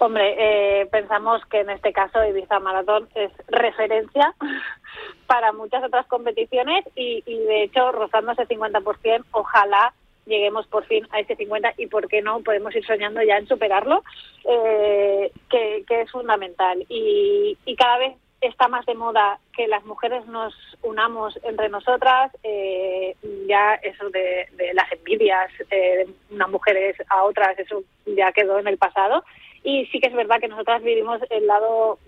Hombre, eh, pensamos que en este caso Ibiza Maratón es referencia para muchas otras competiciones y, y de hecho rozando ese 50%, ojalá lleguemos por fin a ese 50 y por qué no podemos ir soñando ya en superarlo, eh, que, que, es fundamental. Y, y, cada vez está más de moda que las mujeres nos unamos entre nosotras, eh, ya eso de, de las envidias eh, de unas mujeres a otras, eso ya quedó en el pasado y sí que es verdad que nosotras vivimos el lado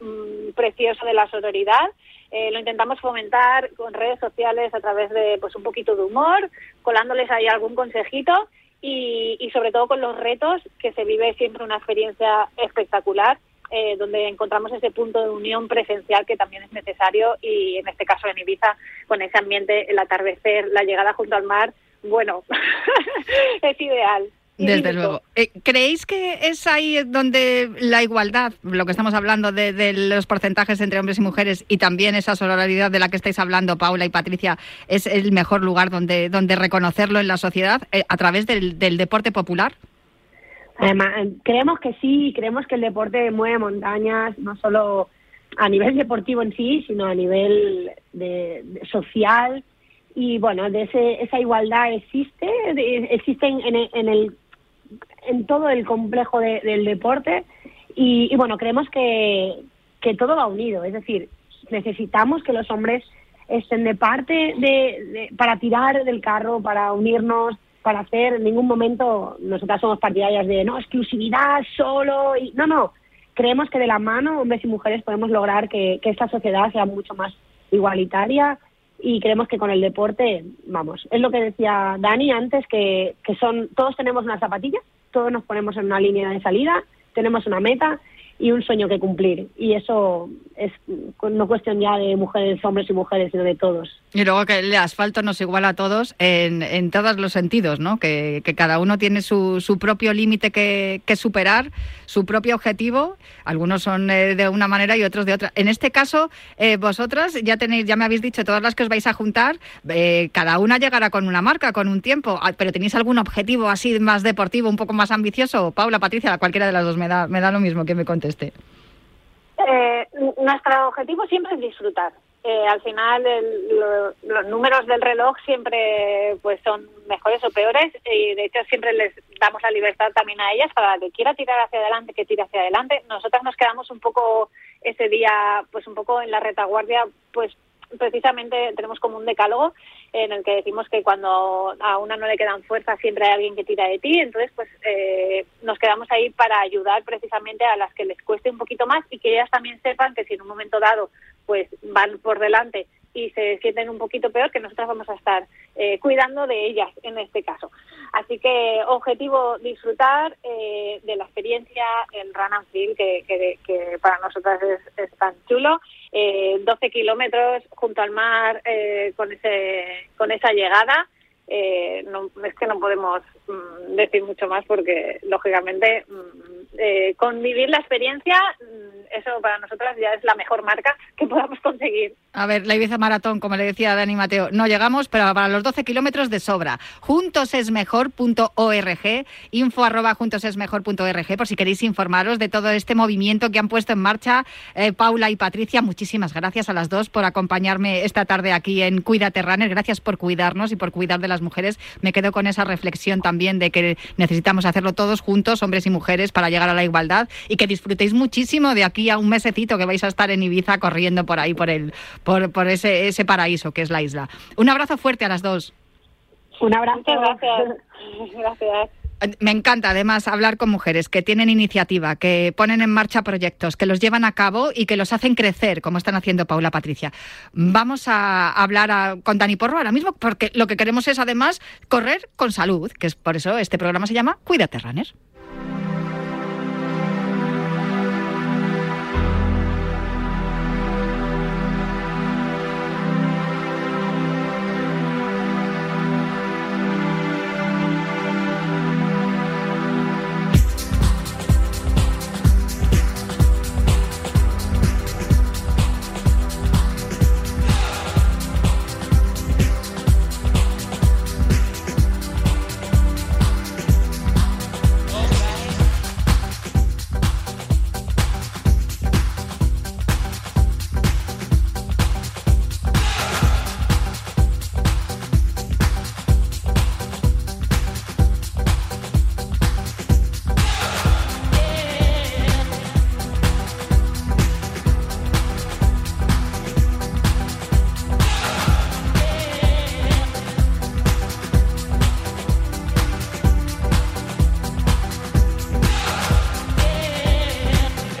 mm, precioso de la sororidad. Eh, lo intentamos fomentar con redes sociales a través de pues un poquito de humor, colándoles ahí algún consejito y, y sobre todo con los retos, que se vive siempre una experiencia espectacular, eh, donde encontramos ese punto de unión presencial que también es necesario y en este caso en Ibiza, con ese ambiente, el atardecer, la llegada junto al mar, bueno, es ideal. Desde luego. Eh, ¿Creéis que es ahí donde la igualdad, lo que estamos hablando de, de, los porcentajes entre hombres y mujeres y también esa solidaridad de la que estáis hablando, Paula y Patricia, es el mejor lugar donde, donde reconocerlo en la sociedad eh, a través del, del, deporte popular? Además, creemos que sí, creemos que el deporte mueve montañas, no solo a nivel deportivo en sí, sino a nivel de, de social. Y bueno, de ese, esa igualdad existe, de, existe en, en, en el en todo el complejo de, del deporte y, y, bueno, creemos que, que todo va unido, es decir, necesitamos que los hombres estén de parte de, para tirar del carro, para unirnos, para hacer. En ningún momento, nosotras somos partidarias de no, exclusividad solo, y no, no, creemos que de la mano, hombres y mujeres, podemos lograr que esta sociedad sea mucho más igualitaria y creemos que con el deporte, vamos, es lo que decía Dani antes, que, que son, todos tenemos una zapatilla, todos nos ponemos en una línea de salida, tenemos una meta y un sueño que cumplir. Y eso es no cuestión ya de mujeres, hombres y mujeres, sino de todos. Y luego que el asfalto nos iguala a todos en, en todos los sentidos, ¿no? Que, que cada uno tiene su, su propio límite que, que, superar, su propio objetivo. Algunos son eh, de una manera y otros de otra. En este caso, eh, vosotras ya tenéis, ya me habéis dicho todas las que os vais a juntar, eh, cada una llegará con una marca, con un tiempo. Ah, pero tenéis algún objetivo así más deportivo, un poco más ambicioso. Paula, Patricia, cualquiera de las dos me da, me da lo mismo que me conteste. Eh, nuestro objetivo siempre es disfrutar. Eh, al final el, lo, los números del reloj siempre pues son mejores o peores y de hecho siempre les damos la libertad también a ellas para que quiera tirar hacia adelante que tire hacia adelante nosotras nos quedamos un poco ese día pues un poco en la retaguardia pues precisamente tenemos como un decálogo en el que decimos que cuando a una no le quedan fuerzas siempre hay alguien que tira de ti, entonces pues eh, nos quedamos ahí para ayudar precisamente a las que les cueste un poquito más y que ellas también sepan que si en un momento dado pues van por delante y se sienten un poquito peor, que nosotros vamos a estar eh, cuidando de ellas en este caso. Así que objetivo disfrutar eh, de la experiencia, el run and feel, que, que, que para nosotras es, es tan chulo. Eh, 12 kilómetros junto al mar eh, con, ese, con esa llegada. Eh, no, es que no podemos mm, decir mucho más porque, lógicamente, mm, eh, convivir la experiencia, mm, eso para nosotras ya es la mejor marca que podamos conseguir. A ver, la Ibiza Maratón, como le decía Dani Mateo, no llegamos, pero para los 12 kilómetros de sobra. Juntosesmejor.org, info arroba juntosesmejor.org, por si queréis informaros de todo este movimiento que han puesto en marcha eh, Paula y Patricia. Muchísimas gracias a las dos por acompañarme esta tarde aquí en Cuídate Runner. Gracias por cuidarnos y por cuidar de las mujeres. Me quedo con esa reflexión también de que necesitamos hacerlo todos juntos, hombres y mujeres, para llegar a la igualdad y que disfrutéis muchísimo de aquí a un mesecito que vais a estar en Ibiza corriendo por ahí, por el por, por ese, ese paraíso que es la isla. Un abrazo fuerte a las dos. Un abrazo. Muchas gracias. gracias. Me encanta además hablar con mujeres que tienen iniciativa, que ponen en marcha proyectos, que los llevan a cabo y que los hacen crecer, como están haciendo Paula Patricia. Vamos a hablar con Dani Porro ahora mismo, porque lo que queremos es además correr con salud, que es por eso este programa se llama Cuídate Runner.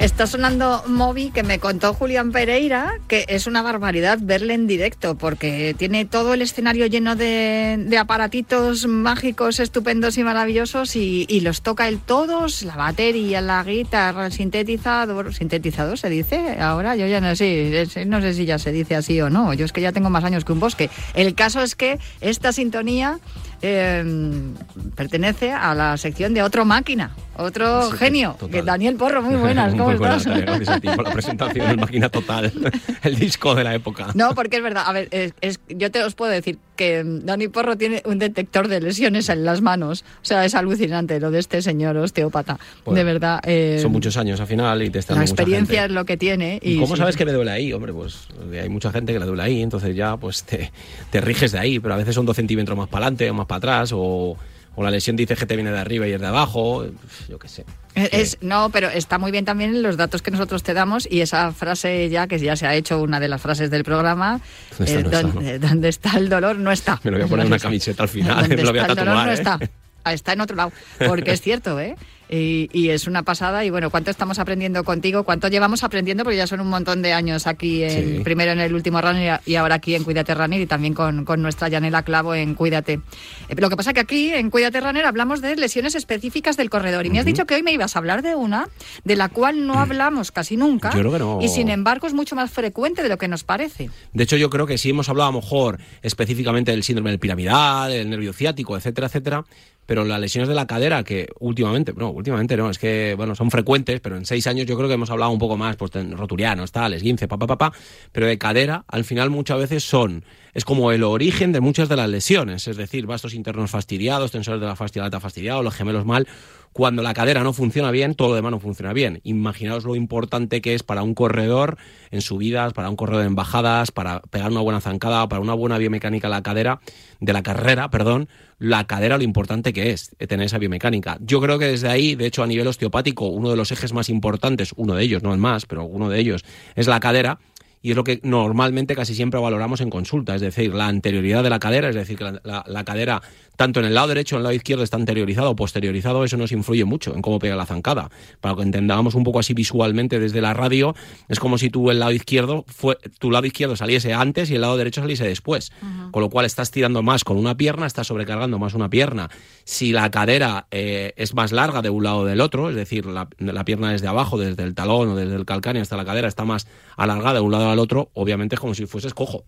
Está sonando Moby que me contó Julián Pereira que es una barbaridad verle en directo porque tiene todo el escenario lleno de, aparatitos mágicos, estupendos y maravillosos y, los toca él todos, la batería, la guitarra, el sintetizador, sintetizador se dice ahora, yo ya no sé, no sé si ya se dice así o no, yo es que ya tengo más años que un bosque. El caso es que esta sintonía Em, pertenece a la sección de Otro Máquina, otro genio. Que Daniel Porro, muy buenas, ¿cómo gracias a ti por la presentación Máquina Total, el disco de la época. No, porque es verdad, a ver, es, yo te os puedo decir que Dani Porro tiene un detector de lesiones en las manos. O sea, es alucinante lo de este señor osteópata. de verdad. Eh, son muchos años al final y te La experiencia es lo que tiene. Y, ¿Cómo sabes que me duele ahí? Hombre, pues hay mucha gente que le duele ahí, entonces ya pues te, te riges de ahí, pero a veces son dos centímetros más para adelante o más para atrás o, la lesión dice que te viene de arriba y es de abajo, yo qué sé. Es, no, pero está muy bien también los datos que nosotros te damos y esa frase ya, que ya se ha hecho una de las frases del programa, ¿Dónde está, el dolor? No está. Me lo voy a poner en una camiseta al final, me lo voy a tatuar. El dolor no ¿eh? está. Ah, está en otro lado, porque es cierto, ¿eh? Y, es una pasada. Y bueno, ¿cuánto estamos aprendiendo contigo? ¿Cuánto llevamos aprendiendo? Porque ya son un montón de años aquí, en, primero en el último runner y ahora aquí en Cuídate Runner y también con, nuestra Yanela Clavo en Cuídate. Eh, lo que pasa que aquí en Cuídate Runner hablamos de lesiones específicas del corredor. Y me has dicho que hoy me ibas a hablar de una de la cual no mm. hablamos casi nunca. Yo creo que no. Y sin embargo es mucho más frecuente de lo que nos parece. De hecho, yo creo que si hemos hablado a lo mejor específicamente del síndrome del piramidal, del nervio ciático, etcétera, etcétera, pero las lesiones de la cadera, que últimamente, no, últimamente no, es que, bueno, son frecuentes, pero en seis años yo creo que hemos hablado un poco más, pues, roturianos, tal, esguince, papá, papá, pero de cadera, al final muchas veces son, es como el origen de muchas de las lesiones, es decir, vastos internos fastidiados, tensores de la fascia lata fastidiados, los gemelos mal, cuando la cadera no funciona bien, todo lo demás no funciona bien. Imaginaos lo importante que es para un corredor en subidas, para un corredor en bajadas, para pegar una buena zancada, para una buena biomecánica la cadera, de la carrera, perdón, la cadera lo importante que es tener esa biomecánica. Yo creo que desde ahí, de hecho, a nivel osteopático, uno de los ejes más importantes, uno de ellos, no el más, pero uno de ellos, es la cadera y es lo que normalmente casi siempre valoramos en consulta, es decir, la anterioridad de la cadera, es decir, que la, cadera tanto en el lado derecho o en el lado izquierdo está anteriorizado o posteriorizado, eso nos influye mucho en cómo pega la zancada. Para que entendamos un poco así visualmente desde la radio, es como si tú el lado izquierdo fue, tu lado izquierdo saliese antes y el lado derecho saliese después. Con lo cual estás tirando más con una pierna, estás sobrecargando más una pierna. Si la cadera eh, es más larga de un lado o del otro, es decir, la, la pierna desde abajo, desde el talón o desde el calcáneo hasta la cadera está más alargada de un lado al otro, obviamente es como si fueses cojo.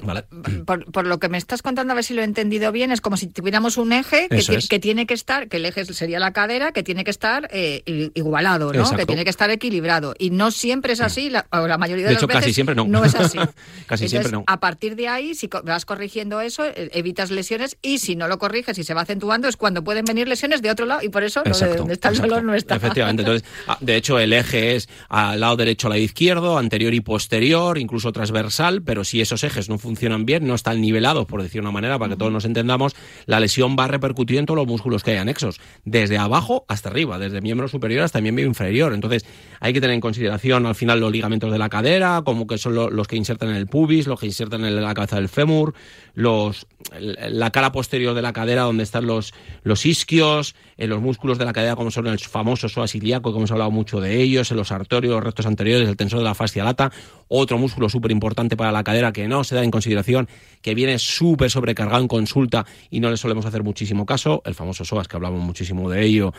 Por, lo que me estás contando, a ver si lo he entendido bien, es como si tuviéramos un eje que, tiene que estar, que el eje sería la cadera, que tiene que estar eh, igualado, ¿no? Que tiene que estar equilibrado. Y no siempre es así, la, la mayoría de, de hecho, casi siempre no. No es así. casi siempre no. A partir de ahí, si vas corrigiendo eso, eh, evitas lesiones y si no lo corriges y se va acentuando, es cuando pueden venir lesiones de otro lado y por eso lo de donde está el dolor no está. Efectivamente. Entonces, ah, de hecho, el eje es al lado derecho, al lado izquierdo, anterior y posterior, incluso transversal, pero si esos ejes no funcionan bien, no están nivelados, por decir una manera, para que todos nos entendamos, la lesión va a repercutir en todos los músculos que hay anexos, desde abajo hasta arriba, desde miembro superior hasta miembro inferior. Entonces, hay que tener en consideración al final los ligamentos de la cadera, como que son los que insertan en el pubis, los que insertan en la cabeza del fémur, los, la cara posterior de la cadera donde están los, los isquios, en los músculos de la cadera como son el famoso psoas ilíaco, que hemos hablado mucho de ellos, en los arterios, los rectos anteriores, el tensor de la fascia lata, otro músculo súper importante para la cadera que no se da en consideración, que viene súper sobrecargado en consulta y no le solemos hacer muchísimo caso, el famoso psoas, que hablamos muchísimo de ello,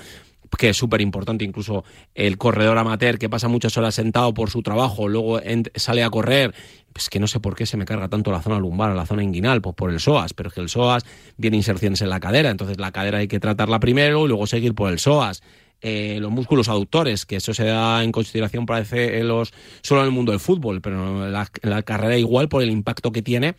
que es súper importante, incluso el corredor amateur que pasa muchas horas sentado por su trabajo, luego sale a correr, pues que no sé por qué se me carga tanto la zona lumbar, la zona inguinal, pues por el psoas, pero es que el psoas viene inserciones en la cadera, entonces la cadera hay que tratarla primero y luego seguir por el psoas. Eh, los músculos aductores, que eso se da en consideración parece los, solo en el mundo del fútbol, pero en la carrera igual por el impacto que tiene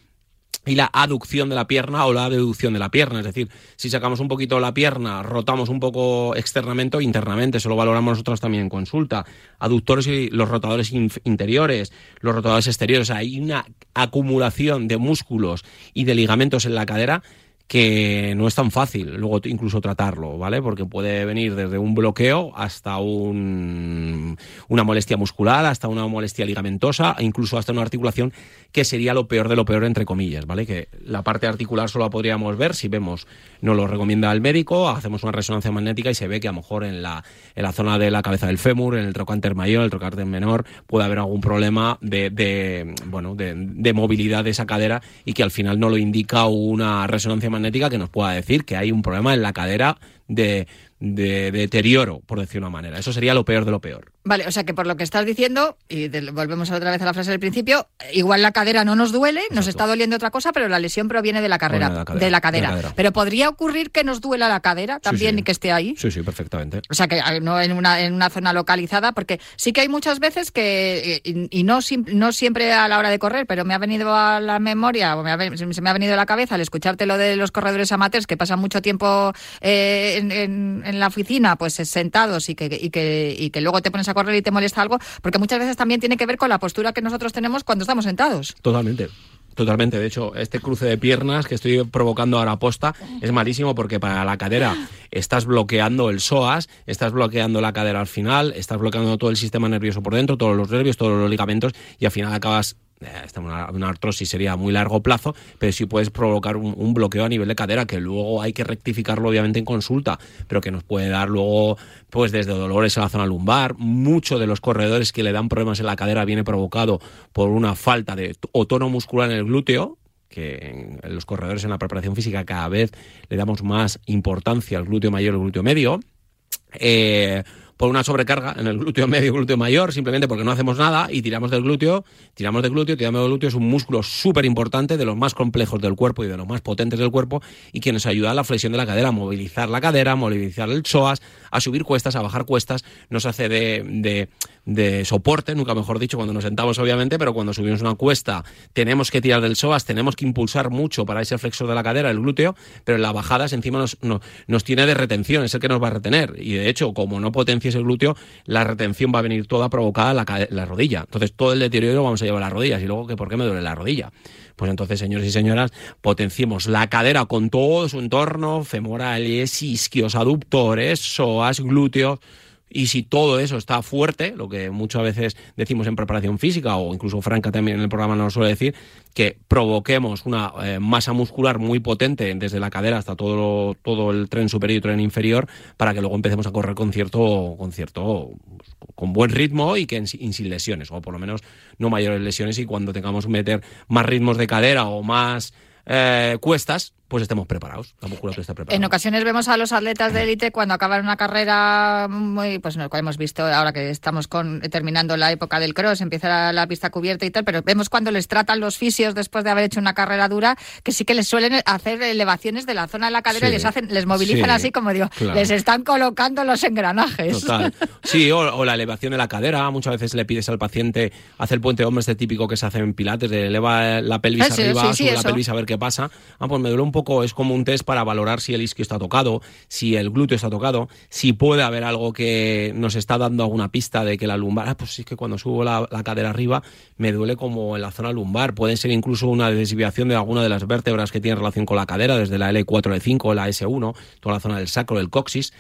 y la aducción de la pierna o la deducción de la pierna. Es decir, si sacamos un poquito la pierna, rotamos un poco externamente o internamente, eso lo valoramos nosotros también en consulta. Aductores y los rotadores interiores, los rotadores exteriores, hay una acumulación de músculos y de ligamentos en la cadera que no es tan fácil luego incluso tratarlo, ¿vale? Porque puede venir desde un bloqueo hasta un, una molestia muscular, hasta una molestia ligamentosa, e incluso hasta una articulación que sería lo peor de lo peor, entre comillas, ¿vale? Que la parte articular solo la podríamos ver si vemos, nos lo recomienda el médico, hacemos una resonancia magnética y se ve que a lo mejor en la, en la zona de la cabeza del fémur, en el trocánter mayor, el trocánter menor, puede haber algún problema de, de bueno, de, de movilidad de esa cadera y que al final no lo indica una resonancia magnética que nos pueda decir que hay un problema en la cadera de, de, deterioro, por decir una manera. Eso sería lo peor de lo peor. Vale, o sea que por lo que estás diciendo, y volvemos otra vez a la frase del principio, igual la cadera no nos duele, nos está doliendo otra cosa, pero la lesión proviene de la carrera, de, la cadera, Pero podría ocurrir que nos duela la cadera también y que esté ahí. Sí, sí, perfectamente. O sea que ah, no en una, en una zona localizada, porque sí que hay muchas veces que, y, no, no siempre a la hora de correr, pero me ha venido a la memoria, o se me ha venido a la cabeza al escucharte lo de los corredores amateurs que pasan mucho tiempo eh, en la oficina, pues sentados y que, y que, y que luego te pones a correr y te molesta algo, porque muchas veces también tiene que ver con la postura que nosotros tenemos cuando estamos sentados. Totalmente. Totalmente, de hecho, este cruce de piernas que estoy provocando ahora posta es malísimo porque para la cadera estás bloqueando el psoas, estás bloqueando la cadera al final, estás bloqueando todo el sistema nervioso por dentro, todos los nervios, todos los ligamentos y al final acabas una, una, artrosis sería a muy largo plazo, pero sí puedes provocar un, bloqueo a nivel de cadera que luego hay que rectificarlo obviamente en consulta, pero que nos puede dar luego pues desde dolores en la zona lumbar. Muchos de los corredores que le dan problemas en la cadera viene provocado por una falta de o tono muscular en el glúteo, que en los corredores en la preparación física cada vez le damos más importancia al glúteo mayor y al glúteo medio. Eh, por una sobrecarga en el glúteo medio glúteo mayor, simplemente porque no hacemos nada y tiramos del glúteo, tiramos del glúteo, tiramos del glúteo, es un músculo súper importante, de los más complejos del cuerpo y de los más potentes del cuerpo, y que nos ayuda a la flexión de la cadera, a movilizar la cadera, a movilizar el psoas, a subir cuestas, a bajar cuestas, nos hace de, de soporte, nunca mejor dicho, cuando nos sentamos obviamente, pero cuando subimos una cuesta tenemos que tirar del psoas, tenemos que impulsar mucho para ese flexor de la cadera, el glúteo, pero en la bajada encima nos, nos tiene de retención, es el que nos va a retener, y de hecho, como no potencia el glúteo, la retención va a venir toda provocada la, la rodilla. Entonces todo el deterioro vamos a llevar a las rodillas. Y luego, que ¿por qué me duele la rodilla? Pues entonces, señores y señoras, potenciemos la cadera con todo su entorno, femorales, isquios, aductores, psoas, glúteos, y si todo eso está fuerte, lo que muchas veces decimos en preparación física o incluso Franca también en el programa nos suele decir, que provoquemos una eh, masa muscular muy potente desde la cadera hasta todo, todo el tren superior y tren inferior para que luego empecemos a correr con cierto, con cierto, con buen ritmo y que sin lesiones, o por lo menos no mayores lesiones y cuando tengamos que meter más ritmos de cadera o más eh, cuestas, pues estemos preparados, la musculatura está preparada. En ocasiones vemos a los atletas de élite cuando acaban una carrera muy, pues no, hemos visto ahora que estamos con, terminando la época del cross, empieza la, pista cubierta y tal, pero vemos cuando les tratan los fisios después de haber hecho una carrera dura, que sí que les suelen hacer elevaciones de la zona de la cadera y les hacen, les movilizan así como digo, les están colocando los engranajes. Total. Sí, o, la elevación de la cadera, muchas veces le pides al paciente hacer el puente de hombro este típico que se hace en pilates, de eleva la pelvis arriba, sube la pelvis a ver qué pasa. Ah, pues me duele un poco, es como un test para valorar si el isquio está tocado, si el glúteo está tocado, si puede haber algo que nos está dando alguna pista de que la lumbar, ah, pues sí que cuando subo la, cadera arriba me duele como en la zona lumbar. Puede ser incluso una desviación de alguna de las vértebras que tienen relación con la cadera, desde la L4, L5, la S1, toda la zona del sacro, del coxis.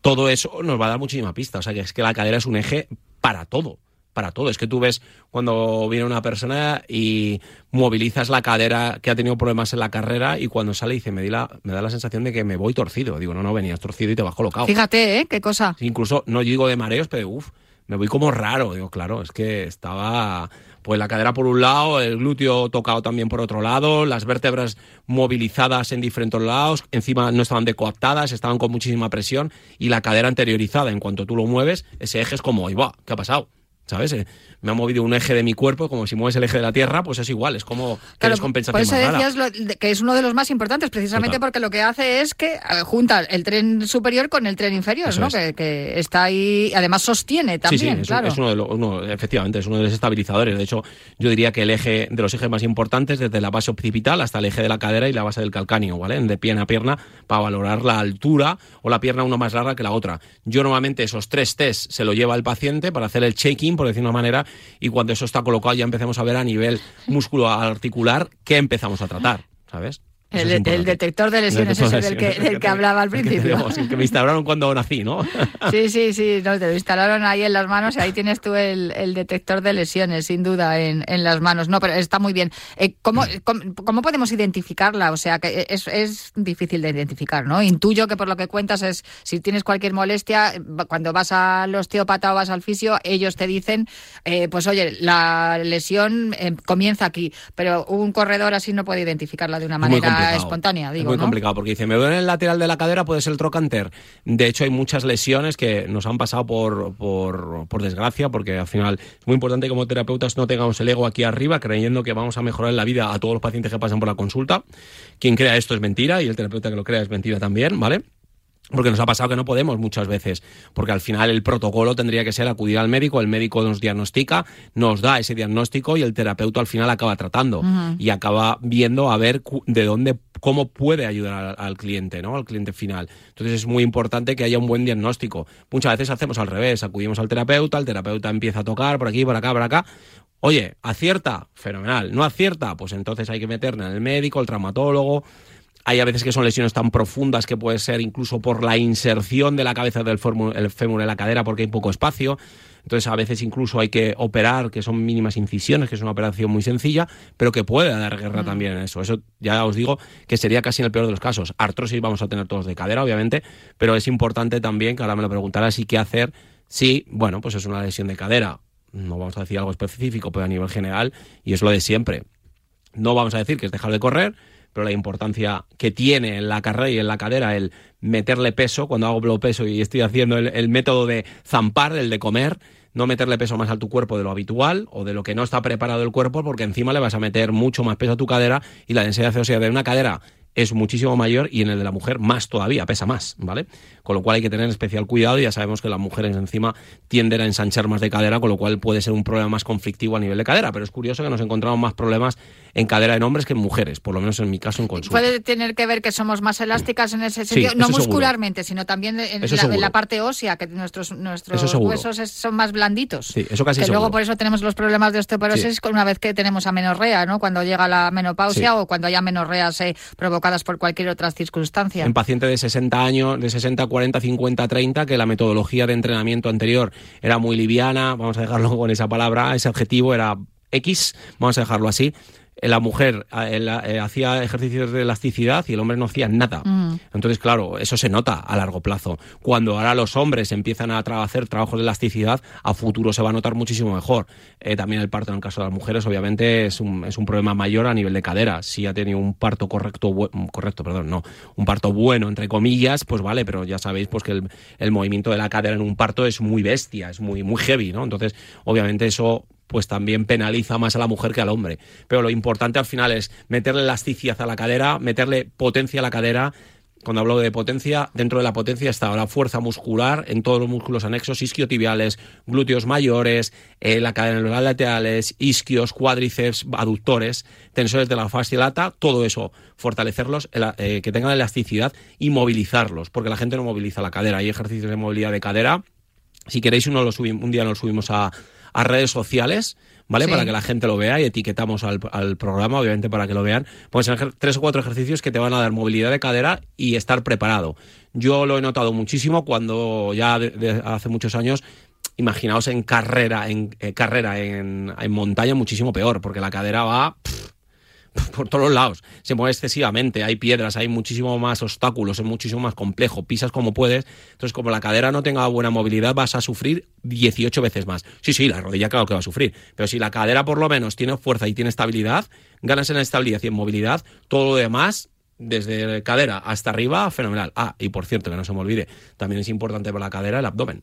Todo eso nos va a dar muchísima pista. O sea, que es que la cadera es un eje para todo para todo. Es que tú ves cuando viene una persona y movilizas la cadera que ha tenido problemas en la carrera y cuando sale dice, me, la, me da la sensación de que me voy torcido. Digo, no, no, venías torcido y te vas colocado. Fíjate, ¿eh? Qué cosa. Incluso, no digo de mareos, pero uff, me voy como raro. Digo, claro, es que estaba pues la cadera por un lado, el glúteo tocado también por otro lado, las vértebras movilizadas en diferentes lados, encima no estaban decoaptadas, estaban con muchísima presión y la cadera anteriorizada. En cuanto tú lo mueves, ese eje es como, va, ¿qué ha pasado? ¿Sabes? Eh, me ha movido un eje de mi cuerpo, como si mueves el eje de la Tierra, pues es igual, es como que claro, Por eso decías que es uno de los más importantes, precisamente porque lo que hace es que eh, junta el tren superior con el tren inferior, ¿no? Que, está ahí, además sostiene también, sí, sí, claro. Es uno de los, efectivamente, es uno de los estabilizadores. De hecho, yo diría que el eje de los ejes más importantes, desde la base occipital hasta el eje de la cadera y la base del calcáneo, ¿vale? De pierna a pierna, para valorar la altura o la pierna una más larga que la otra. Yo normalmente esos tres test se lo lleva al paciente para hacer el check-in, por decir una manera, y cuando eso está colocado ya empecemos a ver a nivel músculo articular qué empezamos a tratar, ¿sabes? El, detector de lesiones ese del que, hablaba al principio. El que me instalaron cuando nací, ¿no? Sí, sí, sí, no, te lo instalaron ahí en las manos y ahí tienes tú el, detector de lesiones, sin duda, en, las manos. No, pero está muy bien. Eh, ¿cómo, cómo, podemos identificarla? O sea, que es, es difícil de identificar, ¿no? Intuyo que por lo que cuentas es, si tienes cualquier molestia, cuando vas al osteópata o vas al fisio, ellos te dicen, eh, pues oye, la lesión eh, comienza aquí, pero un corredor así no puede identificarla de una manera espontánea, digo. Es muy complicado porque dice, me duele el lateral de la cadera, puede ser el trocanter. De hecho, hay muchas lesiones que nos han pasado por, por, por desgracia, porque al final es muy importante que como terapeutas no tengamos el ego aquí arriba creyendo que vamos a mejorar la vida a todos los pacientes que pasan por la consulta. Quien crea esto es mentira y el terapeuta que lo crea es mentira también, ¿vale? Porque nos ha pasado que no podemos muchas veces, porque al final el protocolo tendría que ser acudir al médico, el médico nos diagnostica, nos da ese diagnóstico y el terapeuta al final acaba tratando y acaba viendo a ver de dónde, cómo puede ayudar al, cliente, ¿no? Al cliente final. Entonces es muy importante que haya un buen diagnóstico. Muchas veces hacemos al revés, acudimos al terapeuta, el terapeuta empieza a tocar por aquí, por acá, por acá. Oye, acierta, fenomenal. No acierta, pues entonces hay que meterle el médico, el traumatólogo hay a veces que son lesiones tan profundas que puede ser incluso por la inserción de la cabeza del fémur en la cadera porque hay poco espacio. Entonces a veces incluso hay que operar, que son mínimas incisiones, que es una operación muy sencilla, pero que puede dar guerra mm. también en eso. Eso ya os digo que sería casi en el peor de los casos. Artrosis vamos a tener todos de cadera, obviamente, pero es importante también, que ahora me lo preguntarás, y qué hacer si, bueno, pues es una lesión de cadera. No vamos a decir algo específico, pero a nivel general, y es lo de siempre. No vamos a decir que es dejar de correr, pero la importancia que tiene en la carrera y en la cadera el meterle peso, cuando hago peso y estoy haciendo el, método de zampar, el de comer, no meterle peso más a tu cuerpo de lo habitual o de lo que no está preparado el cuerpo, porque encima le vas a meter mucho más peso a tu cadera y la densidad ósea de una cadera es muchísimo mayor y en el de la mujer más todavía, pesa más, ¿vale? Con lo cual hay que tener especial cuidado y ya sabemos que las mujeres encima tienden a ensanchar más de cadera, con lo cual puede ser un problema más conflictivo a nivel de cadera, pero es curioso que nos encontramos más problemas en cadera en hombres que en mujeres, por lo menos en mi caso en consulta. Puede tener que ver que somos más elásticas en ese sentido, no muscularmente, sino también en la, parte ósea, que nuestros, nuestros huesos son más blanditos. Sí, eso casi Que luego por eso tenemos los problemas de osteoporosis una vez que tenemos amenorrea, ¿no? Cuando llega la menopausia o cuando haya menorreas eh, provocadas por cualquier otra circunstancia. En pacientes de 60 años, de 60, 40, 50, 30, que la metodología de entrenamiento anterior era muy liviana, vamos a dejarlo con esa palabra, ese adjetivo era X, vamos a dejarlo así, la mujer eh, eh, hacía ejercicios de elasticidad y el hombre no hacía nada. Mm. Entonces, claro, eso se nota a largo plazo. Cuando ahora los hombres empiezan a hacer trabajos de elasticidad, a futuro se va a notar muchísimo mejor. Eh, también el parto en el caso de las mujeres, obviamente, es un, es un problema mayor a nivel de cadera. Si ha tenido un parto correcto, correcto, perdón, no, un parto bueno, entre comillas, pues vale, pero ya sabéis pues que el, el movimiento de la cadera en un parto es muy bestia, es muy, muy heavy, ¿no? Entonces, obviamente eso pues también penaliza más a la mujer que al hombre. Pero lo importante al final es meterle elasticidad a la cadera, meterle potencia a la cadera, cuando hablo de potencia, dentro de la potencia está la fuerza muscular en todos los músculos anexos, isquiotibiales, glúteos mayores, eh, la cadena neural laterales, isquios, cuádriceps, aductores, tensores de la fascia lata, todo eso, fortalecerlos, eh, que tengan elasticidad y movilizarlos, porque la gente no moviliza la cadera. Hay ejercicios de movilidad de cadera. Si queréis, uno lo subimos, un día nos subimos a, a redes sociales ¿vale? Para que la gente lo vea y etiquetamos al, programa, obviamente, para que lo vean. Pueden ser tres o cuatro ejercicios que te van a dar movilidad de cadera y estar preparado. Yo lo he notado muchísimo cuando ya hace muchos años imaginaos en carrera, en eh, carrera en, montaña muchísimo peor, porque la cadera va por todos lados, se mueve excesivamente, hay piedras, hay muchísimo más obstáculos, es muchísimo más complejo, pisas como puedes, entonces como la cadera no tenga buena movilidad vas a sufrir 18 veces más. Sí, sí, la rodilla claro que va a sufrir, pero si la cadera por lo menos tiene fuerza y tiene estabilidad, ganas en estabilidad y en movilidad, todo lo demás desde cadera hasta arriba, fenomenal. Ah, y por cierto, que no se me olvide, también es importante para la cadera el abdomen.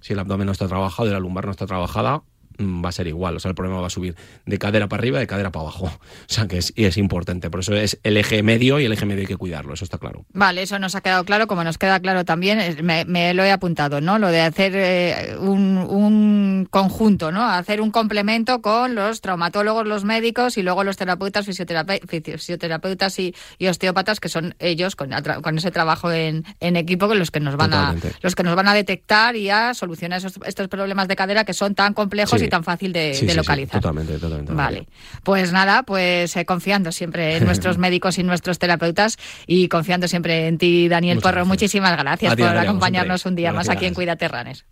Si el abdomen no está trabajado y la lumbar no está trabajada, va a ser igual. O sea, el problema va a subir de cadera para arriba, de cadera para abajo. O sea, que es, y es importante. Por eso es el eje medio y el eje medio hay que cuidarlo. Eso está claro. Vale, eso nos ha quedado claro. Como nos queda claro también, me, lo he apuntado, ¿no? Lo de hacer eh, un, conjunto, ¿no? Hacer un complemento con los traumatólogos, los médicos y luego los terapeutas, fisioterapeutas y, osteópatas, que son ellos con, con ese trabajo en, equipo con los que nos van a los que nos van a detectar y a solucionar estos problemas de cadera que son tan complejos y tan fácil de, localizar. totalmente, totalmente. Vale. Pues nada, pues eh, confiando siempre en nuestros médicos y nuestros terapeutas y confiando siempre en ti, Daniel Porro. Muchísimas gracias por acompañarnos un día más aquí en Cuídate Ranes.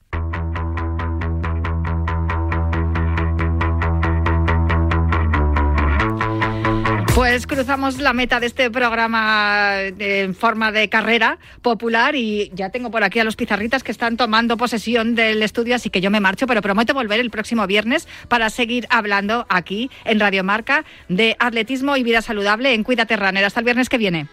Pues cruzamos la meta de este programa eh, en forma de carrera popular y ya tengo por aquí a los pizarritas que están tomando posesión del estudio, así que yo me marcho, pero prometo volver el próximo viernes para seguir hablando aquí en Radio Marca de atletismo y vida saludable en Cuídate Runner. Hasta el viernes que viene.